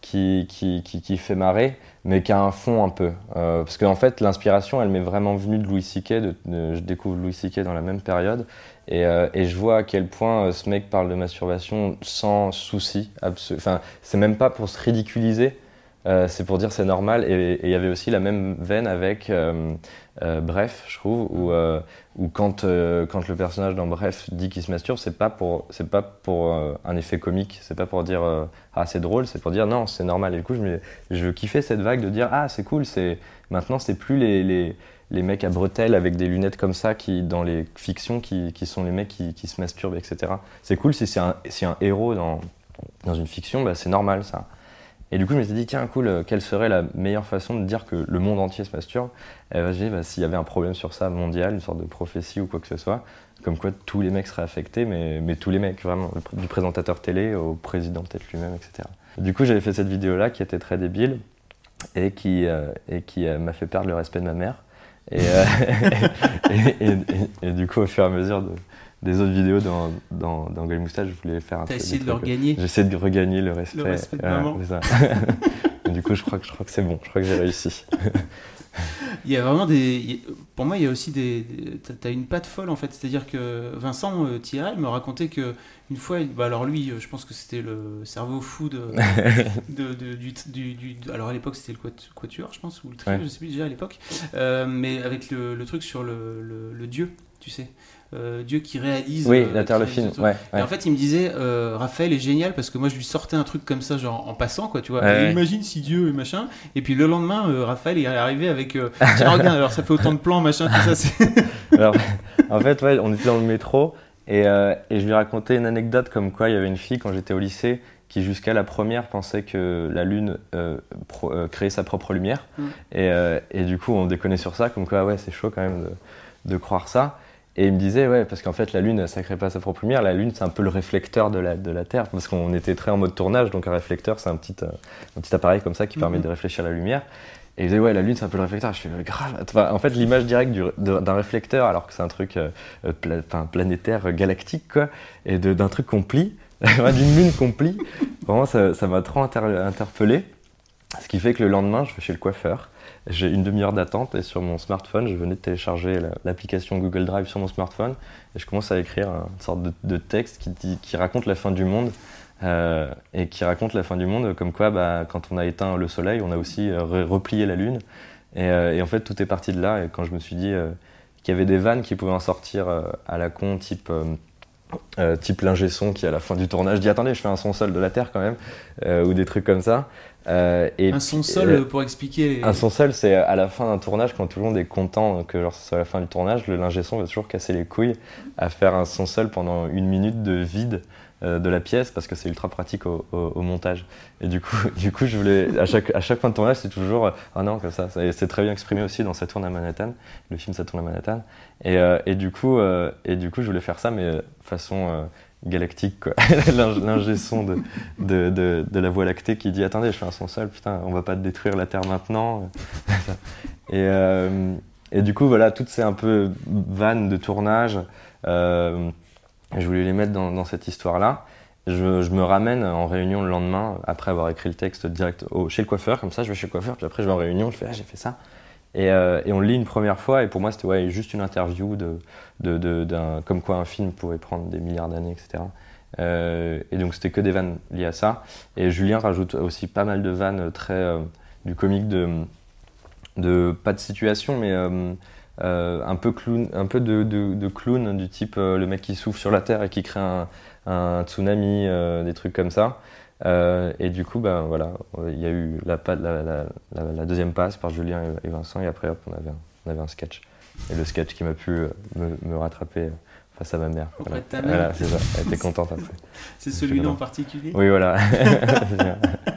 qui, qui, qui, qui fait marrer, mais qui a un fond un peu. Euh, parce qu'en fait, l'inspiration, elle m'est vraiment venue de Louis de- je découvre Louis C.K. dans la même période. Et, euh, et je vois à quel point euh, ce mec parle de masturbation sans souci. Enfin, c'est même pas pour se ridiculiser, c'est pour dire c'est normal. Et il y avait aussi la même veine avec Bref, je trouve, où quand, euh, quand le personnage dans Bref dit qu'il se masturbe, c'est pas pour, c'est pas pour euh, un effet comique, c'est pas pour dire euh, ah c'est drôle, c'est pour dire non c'est normal. Et du coup je, me, je kiffais cette vague de dire ah c'est cool, c'est maintenant c'est plus les, les, les mecs à bretelles avec des lunettes comme ça qui dans les fictions qui, qui sont les mecs qui, qui se masturbent etc. C'est cool si c'est un, si un héros dans, dans une fiction, bah, c'est normal ça. Et du coup, je me suis dit, tiens, cool, euh, quelle serait la meilleure façon de dire que le monde entier se masturbe Et j'ai dit, bah, s'il y avait un problème sur ça mondial, une sorte de prophétie ou quoi que ce soit, comme quoi tous les mecs seraient affectés, mais, mais tous les mecs, vraiment, du présentateur télé au président peut-être lui-même, etc. Du coup, j'avais fait cette vidéo-là qui était très débile et qui, euh, qui euh, m'a fait perdre le respect de ma mère. Et- et du coup, au fur et à mesure de- des autres vidéos dans, dans, dans Gueule Moustache, je voulais faire un T'as essayé de le regagner. J'essaie de regagner le respect. respect de maman. c'est ça. Du coup, je crois que, je crois que c'est bon. Je crois que j'ai réussi. Il y a vraiment des. Pour moi, il y a aussi des. des- t'as- une patte folle en fait. C'est-à-dire que Vincent euh, Tirel me racontait que une fois, bah, alors lui, euh, je pense que c'était le cerveau fou de, de- de- du, du- du- Alors à l'époque, c'était le quat- quatuor, je pense, ou le trio, Ouais. je sais plus déjà à l'époque. Euh, mais avec le, le truc sur le, le- le Dieu, tu sais. Euh, Dieu qui réalise. oui, euh, la Terre, qui le film. Ouais, Et en fait, il me disait, euh, Raphaël est génial parce que moi, je lui sortais un truc comme ça, genre en passant, quoi, tu vois. Ouais. Imagine si Dieu et machin. Et puis le lendemain, euh, Raphaël est arrivé avec. Tiens, regarde, alors ça fait autant de plans, machin, tout ça. Alors, en fait, ouais, on était dans le métro et, et je lui racontais une anecdote comme quoi il y avait une fille quand j'étais au lycée qui jusqu'à la première pensait que la Lune euh, pro- euh, créait sa propre lumière. Mm. Et, euh, et du coup, on déconnait sur ça, comme quoi, ouais, c'est chaud quand même de, de croire ça. Et il me disait, ouais, parce qu'en fait, la Lune, ça crée pas sa propre lumière. La Lune, c'est un peu le réflecteur de la, de la Terre, parce qu'on était très en mode tournage, donc un réflecteur, c'est un petit, euh, un petit appareil comme ça qui permet Mhm. de réfléchir la lumière. Et il disait, ouais, la Lune, c'est un peu le réflecteur. Je fais, mais grave. Enfin, en fait, l'image directe d'un réflecteur, alors que c'est un truc euh, euh, pla- enfin, planétaire, galactique, quoi, et d'un truc qu'on plie, d'une lune qu'on plie, vraiment, ça ça m'a trop inter- interpellé. Ce qui fait que le lendemain, je vais chez le coiffeur. J'ai une demi-heure d'attente et sur mon smartphone, je venais de télécharger la- l'application Google Drive sur mon smartphone et je commence à écrire une sorte de, texte qui, raconte la fin du monde. euh, et qui raconte la fin du monde comme quoi bah, quand on a éteint le soleil, on a aussi euh, re- replié la lune. Et, euh, et en fait, tout est parti de là. Et quand je me suis dit qu'il y avait des vannes qui pouvaient en sortir à la con, type, euh, euh, type l'ingé son qui à la fin du tournage dit attendez, je fais un son seul de la Terre quand même, euh, ou des trucs comme ça. et un son seul pour expliquer. Un son seul, c'est à la fin d'un tournage, quand tout le monde est content que genre, ce soit la fin du tournage, le lingé son va toujours casser les couilles à faire un son seul pendant une minute de vide euh, de la pièce parce que c'est ultra pratique au, montage. Et du coup, du coup, je voulais à chaque à chaque fin de tournage, c'est toujours ah non comme ça. C'est très bien exprimé aussi dans Ça tourne à Manhattan, le film Ça tourne à Manhattan. Et, euh, et du coup, et du coup, je voulais faire ça, mais façon galactique, quoi. L'ingé son de, de, de, de, la Voie lactée qui dit Attendez, je fais un son seul, putain, on va pas détruire la Terre maintenant. et, et du coup, voilà, toutes ces un peu vannes de tournage. Je voulais les mettre dans, cette histoire-là. Je, me ramène en réunion le lendemain, après avoir écrit le texte direct chez le coiffeur, comme ça je vais chez le coiffeur, puis après je vais en réunion, je fais ah, j'ai fait ça. Et, euh, on le lit une première fois, et pour moi c'était ouais, juste une interview de, comme quoi un film pouvait prendre des milliards d'années, etc. Euh, et donc c'était que des vannes liées à ça. Et Julien rajoute aussi pas mal de vannes très euh, du comique de, pas de situation, mais un peu, clown, un peu de, de, clown du type euh, le mec qui souffle sur la terre et qui crée un, un tsunami, euh, des trucs comme ça. et du coup, ben voilà, il y a eu la, la, la, deuxième passe par Julien et Vincent, et après on avait un, on avait un sketch. Et le sketch qui m'a pu me, me, rattraper face à ma mère. Voilà, c'est ça. Elle était contente après. C'est celui-là en particulier? Oui, voilà.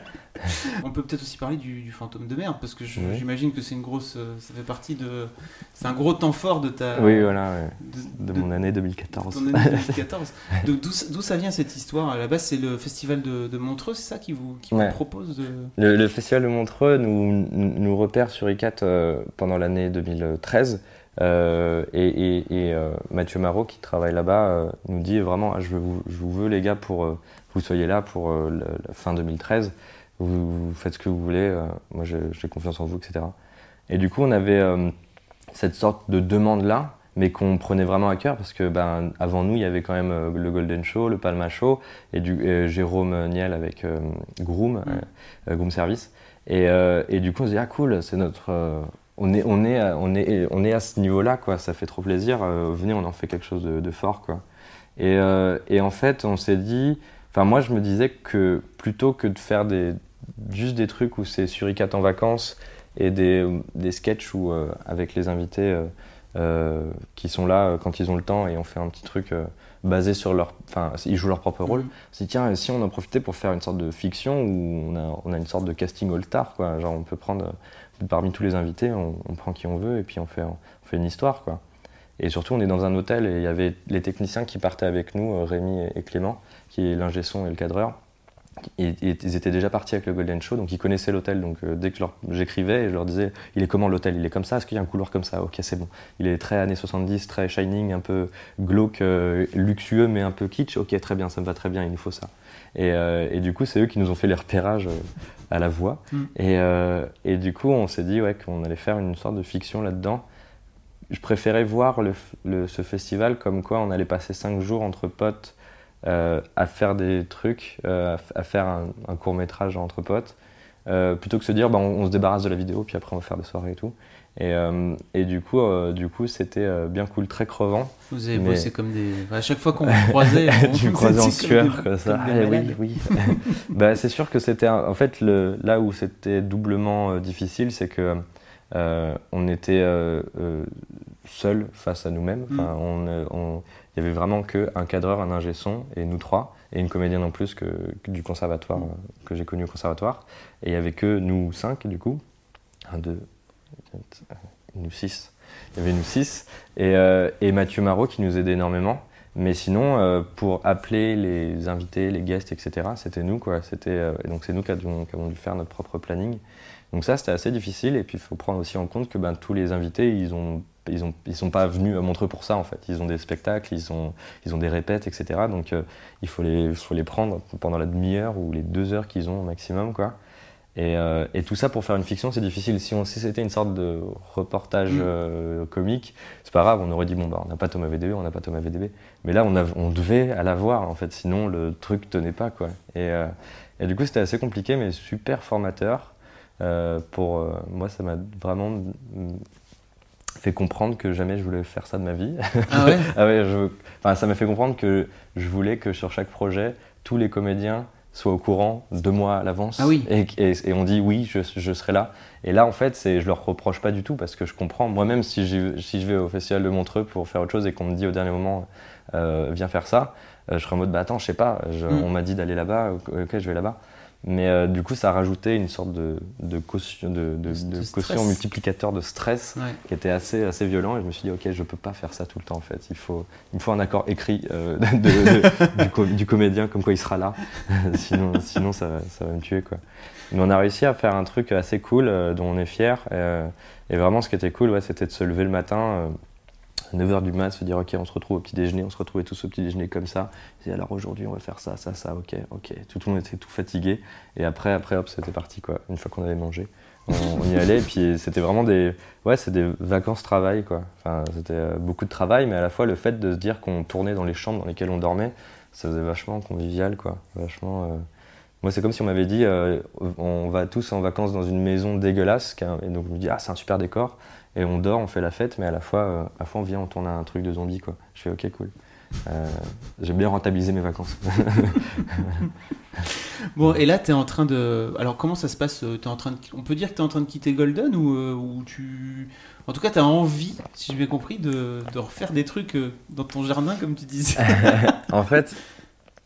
On peut peut-être aussi parler du, fantôme de merde parce que j'imagine que c'est une grosse, euh, ça fait partie de, c'est un gros temps fort de ta. Oui, voilà, de, mon année 2014. Ton année 2014. D'où ça vient cette histoire? À la base, c'est le festival de, Montreux, c'est ça qui vous, qui vous propose de... le, festival de Montreux nous, nous repère sur ICAT euh, pendant l'année 2013. Euh, et, Mathieu Marot, qui travaille là-bas, nous dit vraiment ah, je, vous, je, vous, veux, les gars, pour que vous soyez là pour la fin 2013 vous, faites ce que vous voulez, euh, moi j'ai confiance en vous, etc. Et du coup, on avait euh, cette sorte de demande-là, mais qu'on prenait vraiment à cœur parce que ben, avant nous, il y avait quand même euh, le Golden Show, le Palma Show et, du, Jérôme Niel avec Groom, mm. Groom Service. Et, et, du coup, on se dit, ah cool, c'est notre. on, est, on, est, on, est, on est à ce niveau-là, quoi, ça fait trop plaisir. venez, on en fait quelque chose de, de fort, quoi. Et, et, en fait, on s'est dit. Enfin, moi, je me disais que plutôt que de faire des, juste des trucs où c'est suricat en vacances et des, des sketchs où, euh, avec les invités euh, euh, qui sont là quand ils ont le temps et on fait un petit truc basé sur leur. Enfin, ils jouent leur propre rôle. Mm. On dit, tiens, si on en profitait pour faire une sorte de fiction où on a, on a une sorte de casting all-star, quoi. Genre, on peut prendre parmi tous les invités, on, prend qui on veut et puis on fait, on fait une histoire, quoi. Et surtout, on est dans un hôtel et il y avait les techniciens qui partaient avec nous, Rémi et Clément, qui est l'ingé son et le cadreur ils étaient déjà partis avec le Golden Show, donc ils connaissaient l'hôtel. Donc euh, dès que j'écrivais, je leur disais Il est comment l'hôtel? Il est comme ça? Est-ce qu'il y a un couloir comme ça? Ok, c'est bon. Il est très années 70, très shining, un peu glauque, euh, luxueux, mais un peu kitsch. Ok, très bien, ça me va très bien, il nous faut ça. Et, euh, du coup, c'est eux qui nous ont fait les repérages à la voix. Mm. Et, du coup, on s'est dit ouais, qu'on allait faire une sorte de fiction là-dedans. Je préférais voir ce festival comme quoi on allait passer cinq jours entre potes euh, à faire des trucs, euh, à, faire un, court métrage entre potes, euh, plutôt que se dire bah, on, se débarrasse de la vidéo puis après on va faire des soirées et tout. Et, et du coup, du coup, c'était bien cool, très crevant. Vous avez bossé comme des. À chaque fois qu'on vous croisait, tu me croisais en sueur comme, ça. Ah, oui, oui. bah, c'est sûr que c'était en fait le... là où c'était doublement difficile, c'est que on était seul face à nous-mêmes. Enfin, mm. on, on il y avait vraiment qu'un cadreur, un ingé son et nous trois, et une comédienne en plus que, du conservatoire, euh, que j'ai connu au conservatoire. Et il n'y avait que nous cinq, du coup. Un, deux, quatre, nous six. Il y avait nous six. Et, euh, et Mathieu Marot qui nous aidait énormément. Mais sinon, euh, pour appeler les invités, les guests, etc., c'était nous, quoi. C'était, donc c'est nous qui avons, qui avons, dû faire notre propre planning. Donc ça, c'était assez difficile. Et puis, il faut prendre aussi en compte que ben, tous les invités, ils ont ils ne ils sont pas venus à Montreux pour ça en fait. Ils ont des spectacles, ils ont, ils ont des répètes, etc. Donc euh, il faut les, faut les prendre pendant la demi-heure ou les deux heures qu'ils ont au maximum. Quoi. Et, euh, et, tout ça pour faire une fiction, c'est difficile. Si, si c'était une sorte de reportage mm. euh, comique, c'est pas grave, on aurait dit bon, bah, on n'a pas Thomas VDB, on n'a pas Thomas VDB. Mais là, on, a, on devait à l'avoir en fait, sinon le truc tenait pas. Quoi. Et, et du coup, c'était assez compliqué, mais super formateur. pour moi, ça m'a vraiment fait comprendre que jamais je voulais faire ça de ma vie. Ah ouais, ah ouais je, enfin, Ça m'a fait comprendre que je voulais que sur chaque projet, tous les comédiens soit au courant deux mois à l'avance. Ah oui. et, et, on dit oui, je, je, serai là. Et là, en fait, je leur reproche pas du tout parce que je comprends. Moi-même, si, si je vais au festival de Montreux pour faire autre chose et qu'on me dit au dernier moment, euh, viens faire ça, euh, je serai en mode, bah attends, je sais pas, mm. on m'a dit d'aller là-bas, ok, je vais là-bas. Mais euh, du coup, ça a rajouté une sorte de, de caution, de, de, multiplicateur de stress qui était assez, assez violent. Et je me suis dit, ok, je peux pas faire ça tout le temps en fait. Il, faut, il me faut un accord écrit euh, du, du, comédien comme quoi il sera là. sinon, sinon ça, ça, va me tuer. Quoi. Mais on a réussi à faire un truc assez cool euh, dont on est fier. et vraiment, ce qui était cool, ouais, c'était de se lever le matin 9h du mat, se dire ok on se retrouve au petit déjeuner, on se retrouvait tous au petit déjeuner comme ça. Et alors aujourd'hui on va faire ça, ça, ça, ok, ok. Tout, le monde était tout fatigué. Et après, après hop, c'était parti quoi. Une fois qu'on avait mangé, on, y allait. Et puis c'était vraiment des, ouais, c'est des vacances travail quoi. Enfin, c'était euh, beaucoup de travail, mais à la fois le fait de se dire qu'on tournait dans les chambres dans lesquelles on dormait, ça faisait vachement convivial quoi. Vachement. Euh, moi, c'est comme si on m'avait dit, euh, on va tous en vacances dans une maison dégueulasse, et donc je me dis, ah, c'est un super décor et on dort, on fait la fête, mais à la fois, euh, à la fois on vient, on tourne un truc de zombie, quoi. Je fais ok, cool. Euh, J'aime bien rentabiliser mes vacances. bon, et là, tu es en train de. Alors, comment ça se passe euh, es en train de... On peut dire que tu es en train de quitter Golden ou, euh, ou tu. En tout cas, tu as envie, si j'ai bien compris, de, de, refaire des trucs dans ton jardin, comme tu disais. en fait,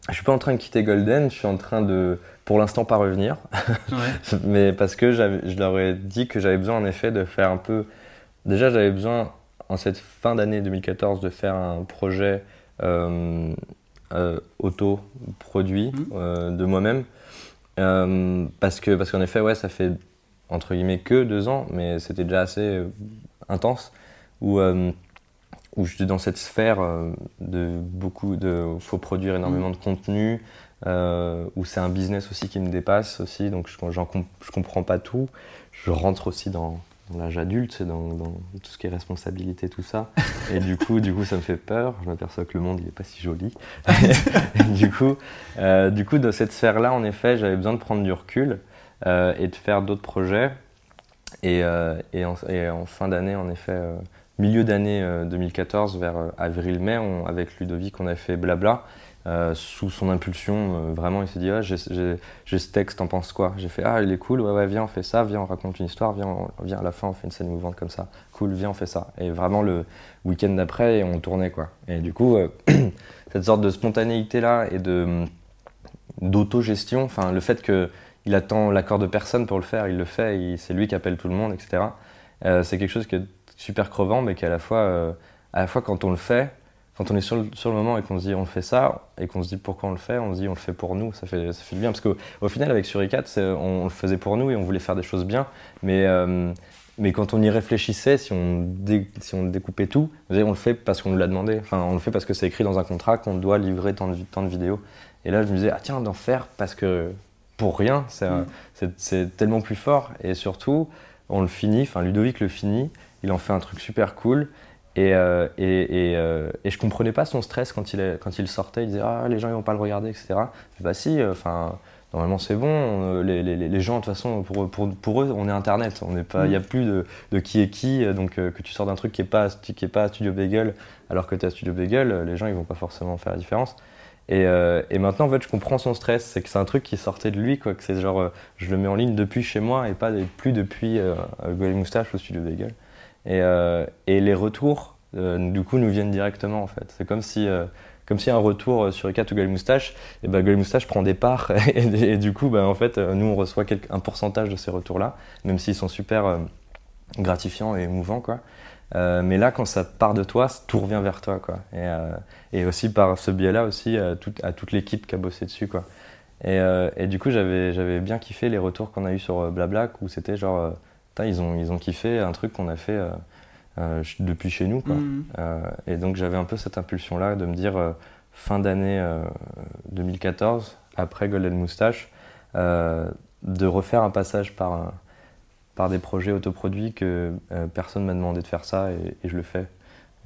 je suis pas en train de quitter Golden, je suis en train de, pour l'instant, pas revenir. Ouais. Mais parce que je leur ai dit que j'avais besoin, en effet, de faire un peu Déjà, j'avais besoin, en cette fin d'année 2014, de faire un projet euh, euh, auto-produit mmh. euh, de moi-même. parce que parce qu'en effet, ouais, ça fait entre guillemets que deux ans, mais c'était déjà assez intense, où, où je suis dans cette sphère de beaucoup de... faut produire énormément mmh. de contenu, où c'est un business aussi qui me dépasse aussi, donc je, je comprends pas tout. Je rentre aussi dans, l'âge adulte, c'est dans, tout ce qui est responsabilité, tout ça. Et du coup, du coup, ça me fait peur. Je m'aperçois que le monde, il n'est pas si joli. du coup, euh, du coup, dans cette sphère-là, en effet, j'avais besoin de prendre du recul euh, et de faire d'autres projets. Et, euh, et, en, fin d'année, en effet, milieu d'année 2014, vers avril-mai, avec Ludovic, on a fait Blabla. Euh, sous son impulsion, euh, vraiment, il s'est dit ah, j'ai ce texte, t'en penses quoi? J'ai fait Ah, il est cool, ouais, ouais, viens, on fait ça, viens, on raconte une histoire, viens, viens à la fin, on fait une scène mouvante comme ça, cool, viens, on fait ça. Et vraiment, le week-end d'après, on tournait, quoi. Et du coup, euh, cette sorte de spontanéité-là et de d'autogestion, enfin, le fait qu'il attend l'accord de personne pour le faire, il le fait, c'est lui qui appelle tout le monde, etc. c'est quelque chose qui est super crevant, mais qui à la fois, à la fois quand on le fait, quand on est sur le, sur le moment et qu'on se dit on fait ça, et qu'on se dit pourquoi on le fait, on se dit on le fait pour nous, ça fait, ça fait du bien. Parce qu'au final, avec Suricat, on, on, le faisait pour nous et on voulait faire des choses bien. Mais, euh, mais quand on y réfléchissait, si on, si on découpait tout, on le fait parce qu'on nous l'a demandé. Enfin, on le fait parce que c'est écrit dans un contrat qu'on doit livrer tant de, tant de vidéos. Et là, je me disais, ah tiens, d'en faire parce que pour rien, c'est tellement plus fort. Et surtout, on le finit, enfin Ludovic le finit, il en fait un truc super cool. Et, euh, et, et, euh, et, je comprenais pas son stress quand il, quand il sortait. Il disait Ah, les gens ils vont pas le regarder, etc. bah, si, euh, enfin. Normalement, c'est bon. Les, les, les, gens, de toute façon, pour, pour, pour, eux, on est Internet. Il n'y a mm. plus de, de, qui est qui. Donc, que tu sors d'un truc qui n'est pas, qui est pas à Studio Bagel, alors que tu es à Studio Bagel, les gens, ils vont pas forcément faire la différence. Et, et, maintenant, en fait, je comprends son stress. C'est que c'est un truc qui sortait de lui, quoi. Que c'est genre, je le mets en ligne depuis chez moi et pas plus depuis euh, Moustache ou Studio Bagel. Et, euh, et les retours, euh, du coup, nous viennent directement en fait. C'est comme si euh, comme si un retour sur Icat ou Gueule Moustache, et ben Gueule Moustache prend des parts et, du coup, ben, en fait, nous on reçoit un pourcentage de ces retours-là, même s'ils sont super gratifiants et émouvants, quoi. mais là, quand ça part de toi, tout revient vers toi, quoi. Et, aussi par ce biais-là aussi à, toute l'équipe qui a bossé dessus, quoi. Et, du coup, j'avais bien kiffé les retours qu'on a eu sur Blabla, où c'était genre ils ont, ils ont kiffé un truc qu'on a fait euh, euh, depuis chez nous. Quoi. Mm. Euh, et donc j'avais un peu cette impulsion-là de me dire, fin d'année 2014, après Golden Moustache, de refaire un passage par, par des projets autoproduits que personne m'a demandé de faire ça et, je le fais.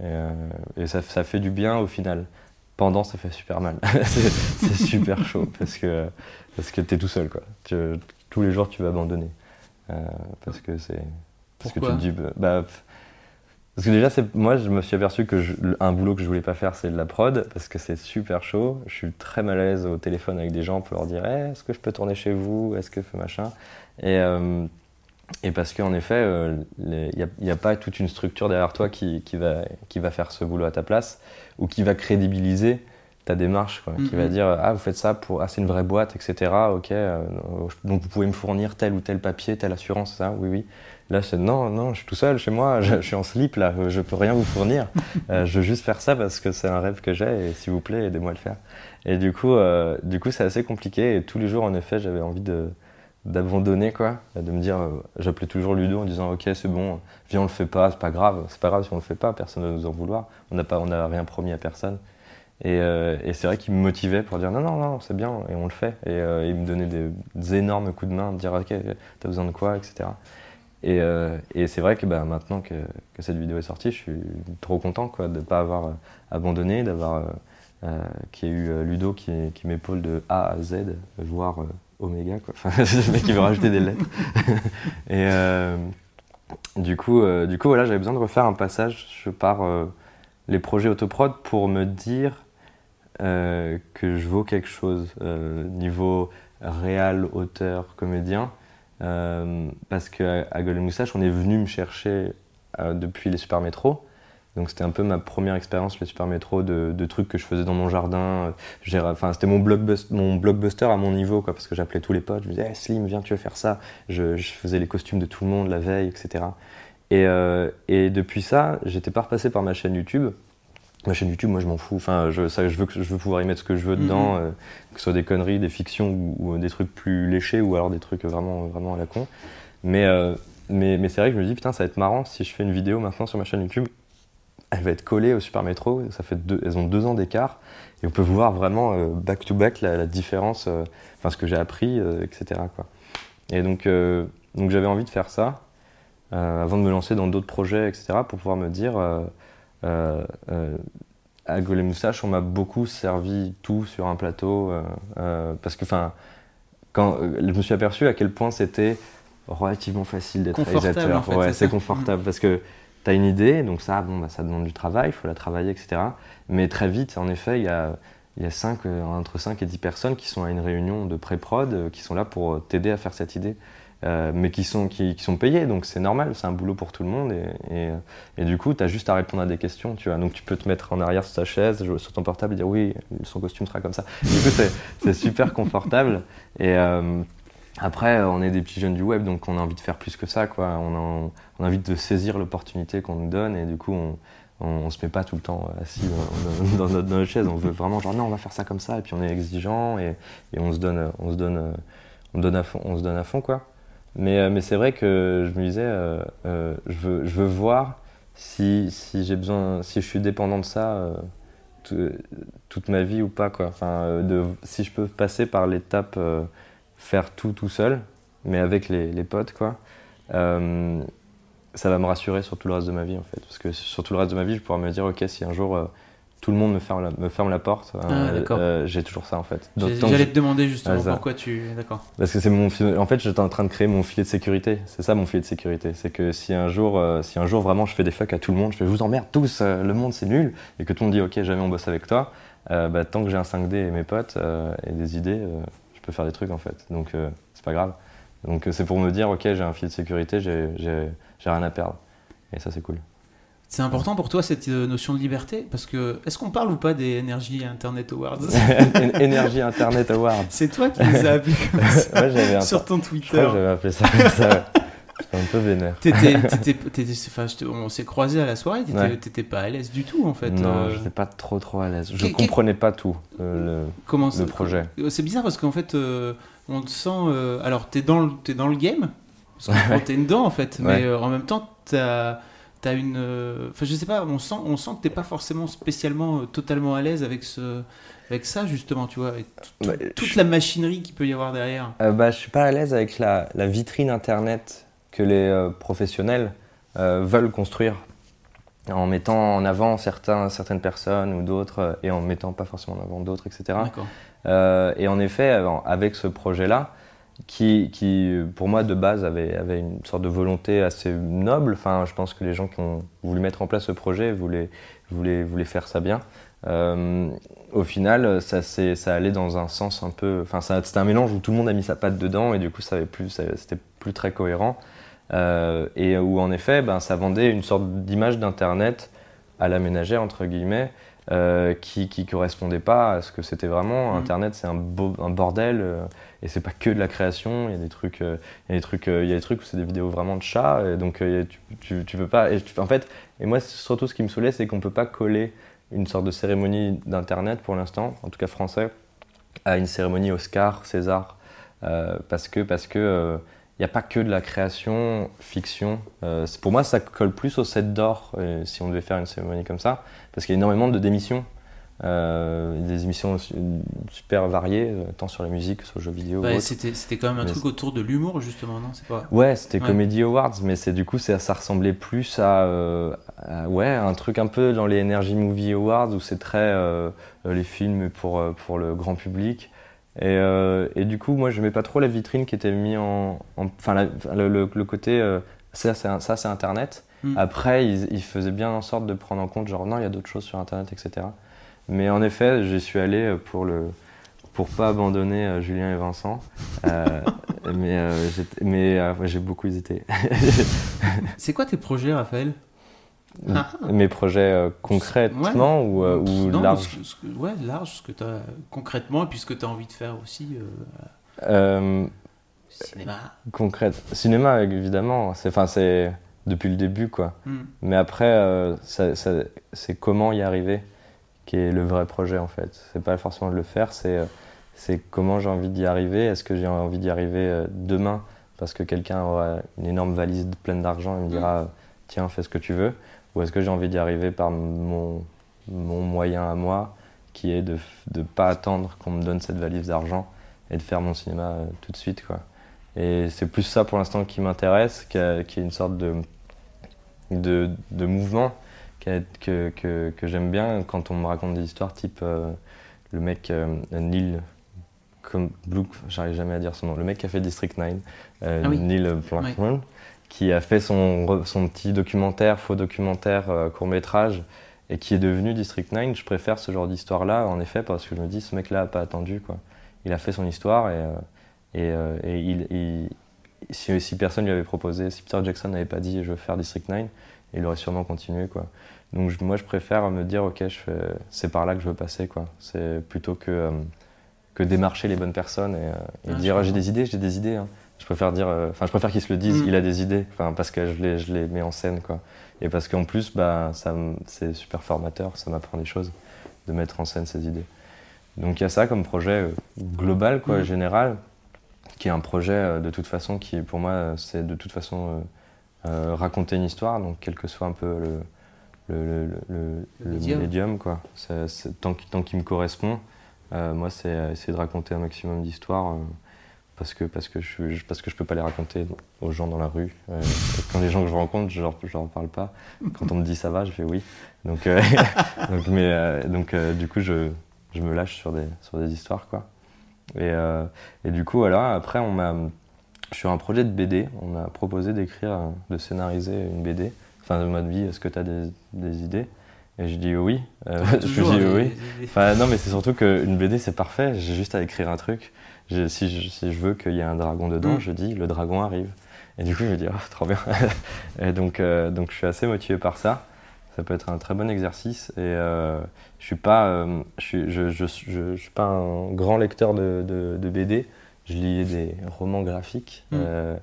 Et, ça, ça, fait du bien au final. Pendant, ça fait super mal. c'est super chaud parce que, parce que tu es tout seul. Quoi. tous les jours, tu vas abandonner. Euh, parce que c'est. Parce que tu te dis. Bah, Parce que déjà, moi, je me suis aperçu que un boulot que je voulais pas faire, c'est de la prod, parce que c'est super chaud. Je suis très mal à l'aise au téléphone avec des gens pour leur dire eh, est-ce que je peux tourner chez vous? Est-ce que je fais machin? Et, euh, et parce qu'en effet, il euh, n'y a, pas toute une structure derrière toi qui, qui, va, qui va faire ce boulot à ta place ou qui va crédibiliser ta démarche, quoi, qui va dire ah vous faites ça pour ah c'est une vraie boîte etc ok euh, donc vous pouvez me fournir tel ou tel papier telle assurance ça? Oui oui Là, je non, non, je suis tout seul chez moi, je, suis en slip là, je peux rien vous fournir. Euh, je veux juste faire ça parce que c'est un rêve que j'ai et s'il vous plaît, aidez-moi à le faire. Et du coup, euh, du coup, c'est assez compliqué et tous les jours, en effet, j'avais envie de d'abandonner quoi, de me dire, j'appelais toujours Ludo en disant ok c'est bon, viens on le fait pas, c'est pas grave, c'est pas grave si on le fait pas, personne ne va nous en vouloir, on n'a pas, on n'a rien promis à personne. Et, et c'est vrai qu'il me motivait pour dire non, non, non, c'est bien, et on le fait. Et il me donnait des, énormes coups de main, de dire ok, t'as besoin de quoi, etc. Euh, et, c'est vrai que bah, maintenant que, cette vidéo est sortie, je suis trop content de ne pas avoir euh, abandonné, d'avoir euh, qu'il y ait eu Ludo qui, m'épaule de A à Z, voire Oméga. Quoi. Enfin, le mec qui veut rajouter des lettres. et du coup, du coup voilà, j'avais besoin de refaire un passage par les projets autoprod pour me dire que je vaux quelque chose niveau réal, auteur, comédien. Euh, parce qu'à à Golden Moustache, on est venu me chercher euh, depuis les super métros. Donc c'était un peu ma première expérience, les super métros, de, trucs que je faisais dans mon jardin. Enfin, c'était mon blockbuster, à mon niveau, quoi, parce que j'appelais tous les potes. Je disais, Slim, viens, tu veux faire ça? Je, faisais les costumes de tout le monde la veille, etc. Et, euh, et depuis ça, j'étais pas repassé par ma chaîne YouTube ma chaîne YouTube, moi je m'en fous. Enfin, je, ça, je, veux, je veux pouvoir y mettre ce que je veux dedans, mhm. euh, que ce soit des conneries, des fictions ou, des trucs plus léchés ou alors des trucs vraiment, vraiment à la con. Mais, euh, mais, mais c'est vrai que je me dis, putain, ça va être marrant si je fais une vidéo maintenant sur ma chaîne YouTube. Elle va être collée au Super Métro, ça fait deux, elles ont deux ans d'écart, et on peut voir vraiment euh, back to back la, différence, enfin ce que j'ai appris, etc. Quoi. Et donc, donc j'avais envie de faire ça avant de me lancer dans d'autres projets, etc., pour pouvoir me dire euh, euh, à Golé Moustache, on m'a beaucoup servi tout sur un plateau. Euh, parce que, enfin, quand je me suis aperçu à quel point c'était relativement facile d'être réalisateur. ouais, c'est confortable parce que tu as une idée, donc ça, bon, bah, ça demande du travail, il faut la travailler, etc. Mais très vite, en effet, il y a, y a cinq, entre 5 et 10 personnes qui sont à une réunion de pré-prod, qui sont là pour t'aider à faire cette idée. Euh, mais qui sont, qui, sont payés, donc c'est normal, c'est un boulot pour tout le monde, et, et, du coup, tu as juste à répondre à des questions, tu vois. Donc tu peux te mettre en arrière sur ta chaise, sur ton portable et dire oui, son costume sera comme ça. Du coup, c'est super confortable, et euh, après, on est des petits jeunes du web, donc on a envie de faire plus que ça, quoi. On a, on a envie de saisir l'opportunité qu'on nous donne, et du coup, on, on, se met pas tout le temps assis dans, notre, dans, notre, chaise, on veut vraiment genre non, on va faire ça comme ça, et puis on est exigeant, et, et on se donne, on se donne, on donne à fond, on se donne à fond, quoi. Mais, euh, mais c'est vrai que je me disais, euh, euh, je, veux, je veux voir si, si j'ai besoin, si je suis dépendant de ça toute ma vie ou pas. Quoi. Enfin, de, si je peux passer par l'étape faire tout tout seul, mais avec les, les potes, quoi, ça va me rassurer sur tout le reste de ma vie en fait. Parce que sur tout le reste de ma vie, je pourrais me dire, ok, si un jour tout le monde me ferme la, me ferme la porte. Ah, euh, euh, j'ai toujours ça en fait. J'allais te demander justement pourquoi tu. D'accord. Parce que c'est mon. En fait, j'étais en train de créer mon filet de sécurité. C'est ça mon filet de sécurité. C'est que si un jour, euh, si un jour vraiment je fais des fucks à tout le monde, je fais je vous emmerde tous, le monde c'est nul, et que tout le monde dit ok jamais on bosse avec toi, bah, tant que j'ai un 5D et mes potes et des idées, je peux faire des trucs en fait. Donc c'est pas grave. Donc c'est pour me dire ok j'ai un filet de sécurité, j'ai rien à perdre. Et ça c'est cool. C'est important pour toi cette euh, notion de liberté? Parce que, est-ce qu'on parle ou pas des Energy Internet Awards? Energy Internet Awards. C'est toi qui les as appelés ouais, sur ton Twitter. J'avais appelé ça comme ça. J'étais un peu vénère. on s'est croisés à la soirée, t'étais pas à l'aise du tout en fait. Non, euh... j'étais pas trop trop à l'aise. Je comprenais pas tout euh, le, Comment le projet. C'est bizarre parce qu'en fait, euh, on te sent. alors, t'es dans, es dans le game, parce que t'es dedans en fait, mais en même temps, t'as t'as une. Euh, enfin, je sais pas, on sent, on sent que t'es pas forcément spécialement euh, totalement à l'aise avec, ce, avec ça, justement, tu vois, avec bah, toute la machinerie qu'il peut y avoir derrière. Euh, bah, je suis pas à l'aise avec la, la, vitrine internet que les professionnels veulent construire en mettant en avant certains, certaines personnes ou d'autres et en mettant pas forcément en avant d'autres, etc. et en effet, avec ce projet-là, qui, qui, pour moi, de base, avait, avait une sorte de volonté assez noble. Enfin, je pense que les gens qui ont voulu mettre en place ce projet voulaient, voulaient, voulaient faire ça bien. Euh, au final, ça, ça allait dans un sens un peu. Enfin, c'était un mélange où tout le monde a mis sa patte dedans et du coup, ça avait plus, c'était plus très cohérent. Euh, et où en effet, ben, ça vendait une sorte d'image d'internet à la ménagère entre guillemets, euh, qui, qui correspondait pas à ce que c'était vraiment. Mmh. Internet, c'est un, un, bordel et c'est pas que de la création. Il y a des trucs, des trucs, il y a des trucs où c'est des vidéos vraiment de chats. Et donc tu, tu, peux pas. En fait, et moi surtout ce qui me saoulait, c'est qu'on peut pas coller une sorte de cérémonie d'internet pour l'instant, en tout cas français, à une cérémonie Oscar, César, parce que parce que il n'y a pas que de la création, fiction. Euh, pour moi, ça colle plus au set d'or euh, si on devait faire une cérémonie comme ça, parce qu'il y a énormément de démissions. Euh, des émissions super variées, tant sur la musique que sur le jeu vidéo. C'était quand même un truc autour de l'humour, justement, non? Pas... Ouais, c'était Comedy Awards, mais du coup, ça, ressemblait plus à, ouais, un truc un peu dans les Energy Movie Awards où c'est très les films pour, pour le grand public. Et, euh, et, du coup, moi, je n'aimais pas trop la vitrine qui était mise en. Enfin, le, le, côté. Euh, ça, c'est Internet. Hmm. Après, ils, ils, faisaient bien en sorte de prendre en compte, genre, non, il y a d'autres choses sur Internet, etc. Mais en effet, j'y suis allé pour le pour pas abandonner euh, Julien et Vincent. Euh, mais mais j'ai beaucoup hésité. c'est quoi tes projets, Raphaël? Ah. Mes projets euh, concrètement ou, euh, ou large ce Ouais, large, ce que tu as concrètement et puis ce que tu as envie de faire aussi. Euh, cinéma. Concrète. Cinéma, évidemment. C'est, enfin, c'est depuis le début, quoi. Hmm. Mais après, ça, ça, c'est comment y arriver? Qui est le vrai projet, en fait. C'est pas forcément de le faire, c'est, c'est comment j'ai envie d'y arriver. Est-ce que j'ai envie d'y arriver demain? Parce que quelqu'un aura une énorme valise pleine d'argent et me dira tiens, fais ce que tu veux ou est-ce que j'ai envie d'y arriver par mon, mon, moyen à moi, qui est de ne pas attendre qu'on me donne cette valise d'argent et de faire mon cinéma euh, tout de suite. Quoi. Et c'est plus ça pour l'instant qui m'intéresse, qui, est une sorte de, de, de mouvement que, que, que j'aime bien quand on me raconte des histoires type euh, le mec euh, Neil comme Blue, j'arrive jamais à dire son nom, le mec qui a fait District 9, euh, ah Neil Blackman, qui a fait son, son petit documentaire, faux documentaire, court métrage, et qui est devenu District 9. Je préfère ce genre d'histoire-là, en effet, parce que je me dis, ce mec-là n'a pas attendu. Quoi. Il a fait son histoire et, et, et il, si, si, personne lui avait proposé, si Peter Jackson n'avait pas dit je veux faire District 9, il aurait sûrement continué. Quoi. Donc moi, je préfère me dire, ok, c'est par là que je veux passer. Quoi. C'est plutôt que, que démarcher les bonnes personnes et, et ah, dire, j'ai des idées, j'ai des idées. Hein. Je préfère dire, euh, enfin, je préfère qu'il se le dise. Mm. Il a des idées, enfin, parce que je les, je les mets en scène, quoi. Et parce qu'en plus, bah, ça, c'est super formateur. Ça m'apprend des choses de mettre en scène ces idées. Donc il y a ça comme projet euh, global, quoi, mm. général, qui est un projet euh, de toute façon qui, pour moi, c'est de toute façon raconter une histoire. Donc quel que soit un peu le, le, le, le médium. quoi. tant, tant qu'il me correspond, moi, c'est essayer de raconter un maximum d'histoires parce que, parce, que je, parce que je peux pas les raconter aux gens dans la rue. Euh, quand les gens que je rencontre, je leur, leur parle pas. Quand on me dit ça va, je fais oui. Donc, euh, donc, mais, euh, donc du coup, je, je, me lâche sur des, sur des histoires. Quoi. Et, et du coup, voilà, après, on m'a, sur un projet de BD, on m'a proposé d'écrire, de scénariser une BD. Enfin, de mode vie, est-ce que tu as des, des idées? Et je dis oui. je dis oui. Enfin, non, mais c'est surtout qu'une BD, c'est parfait. J'ai juste à écrire un truc si, je, si, je, veux qu'il y ait un dragon dedans, mm. je dis le dragon arrive. Et du coup, je me dis, oh, trop bien. et donc, euh, donc, je suis assez motivé par ça. Ça peut être un très bon exercice. Et euh, je suis pas, euh, je, suis, je, pas un grand lecteur de, de, BD. Je lis des romans graphiques. Mm.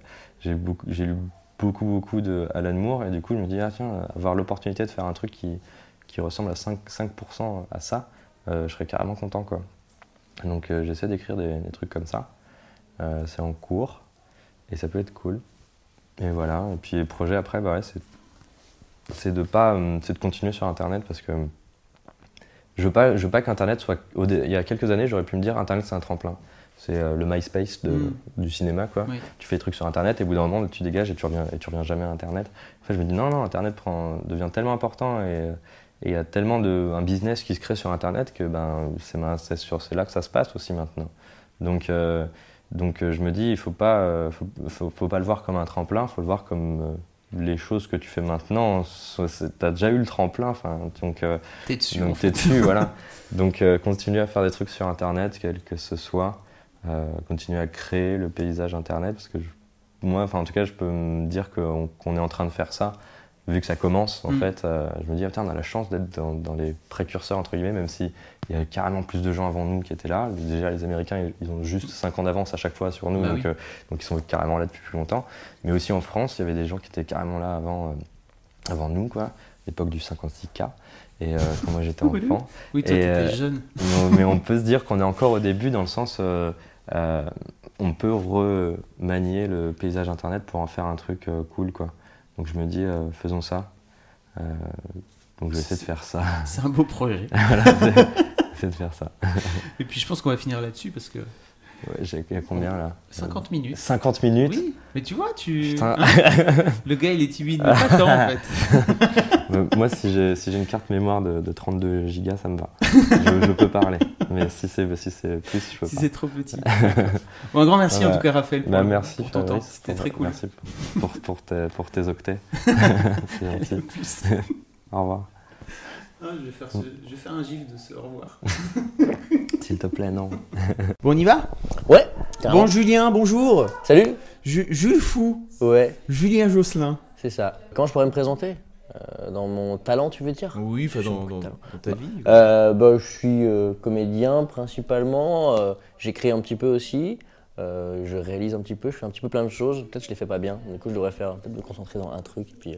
j'ai lu beaucoup, beaucoup de Alan Moore. Et du coup, je me dis, ah, tiens, avoir l'opportunité de faire un truc qui, qui ressemble à 5%, 5 à ça, je serais carrément content, quoi. Donc euh, j'essaie d'écrire des, trucs comme ça. Euh, c'est en cours et ça peut être cool. Et voilà. Et puis les projets après, bah c'est de pas, euh, c'est de continuer sur Internet parce que je veux pas, je veux pas qu'Internet soit. Il y a quelques années, j'aurais pu me dire Internet c'est un tremplin. C'est le MySpace de, mm. du cinéma, quoi. Tu fais des trucs sur Internet et au bout d'un moment, tu dégages et tu reviens, et tu reviens jamais à Internet. En fait, je me dis non, non, Internet prend, devient tellement important et il y a tellement de un business qui se crée sur Internet que ben, c'est là que ça se passe aussi maintenant. Donc, euh, Donc je me dis, il faut pas, faut, faut, pas le voir comme un tremplin, il faut le voir comme les choses que tu fais maintenant. Tu as déjà eu le tremplin, donc t'es dessus. Donc t'es dessus, voilà. Donc continue à faire des trucs sur Internet, quel que ce soit. Continue à créer le paysage Internet, parce que moi, enfin en tout cas, je peux me dire qu'on est en train de faire ça vu que ça commence, en mm. fait, euh, je me dis, on a la chance d'être dans, les précurseurs, entre guillemets, même s'il y a carrément plus de gens avant nous qui étaient là. Déjà, les Américains, ils, ont juste 5 ans d'avance à chaque fois sur nous, bah donc, euh, donc, ils sont carrément là depuis plus longtemps. Mais aussi en France, il y avait des gens qui étaient carrément là avant, euh, avant nous, quoi, l'époque du 56K. Et quand moi j'étais enfant. Oui, toi, étais jeune. mais on peut se dire qu'on est encore au début dans le sens. On peut remanier le paysage internet pour en faire un truc cool, quoi. Donc je me dis, euh, faisons ça. Euh, donc je vais essayer de faire ça. C'est un beau projet. voilà, de faire ça. Et puis je pense qu'on va finir là-dessus parce que. Ouais, j'ai combien là 50 minutes. 50 minutes Oui, mais tu vois, tu. Hein le gars il est timide, mais pas tant en fait. Moi, si j'ai si une carte mémoire de, 32 gigas, ça me va. Je, peux parler. Mais si c'est si plus, je peux si c'est trop petit. bon, un grand merci en tout cas, Raphaël, pour, bah, merci, ton temps. C'était très cool. Merci pour, pour, tes, pour tes octets. c'est gentil. au revoir. Ah, je, vais faire je, vais faire un gif de ce au revoir. S'il te plaît, non. bon, on y va? Ouais. Bon, Julien, bonjour. Salut. Jules Fou. Ouais. Julien Josselin. C'est ça. Comment je pourrais me présenter? Euh, dans mon talent, tu veux dire? Oui, dans, dans, ta vie. Euh, bah, je suis euh, comédien principalement. J'écris un petit peu aussi. je réalise un petit peu. Je fais un petit peu plein de choses. Peut-être que je les fais pas bien. Du coup, je devrais faire peut-être me concentrer dans un truc. Et puis,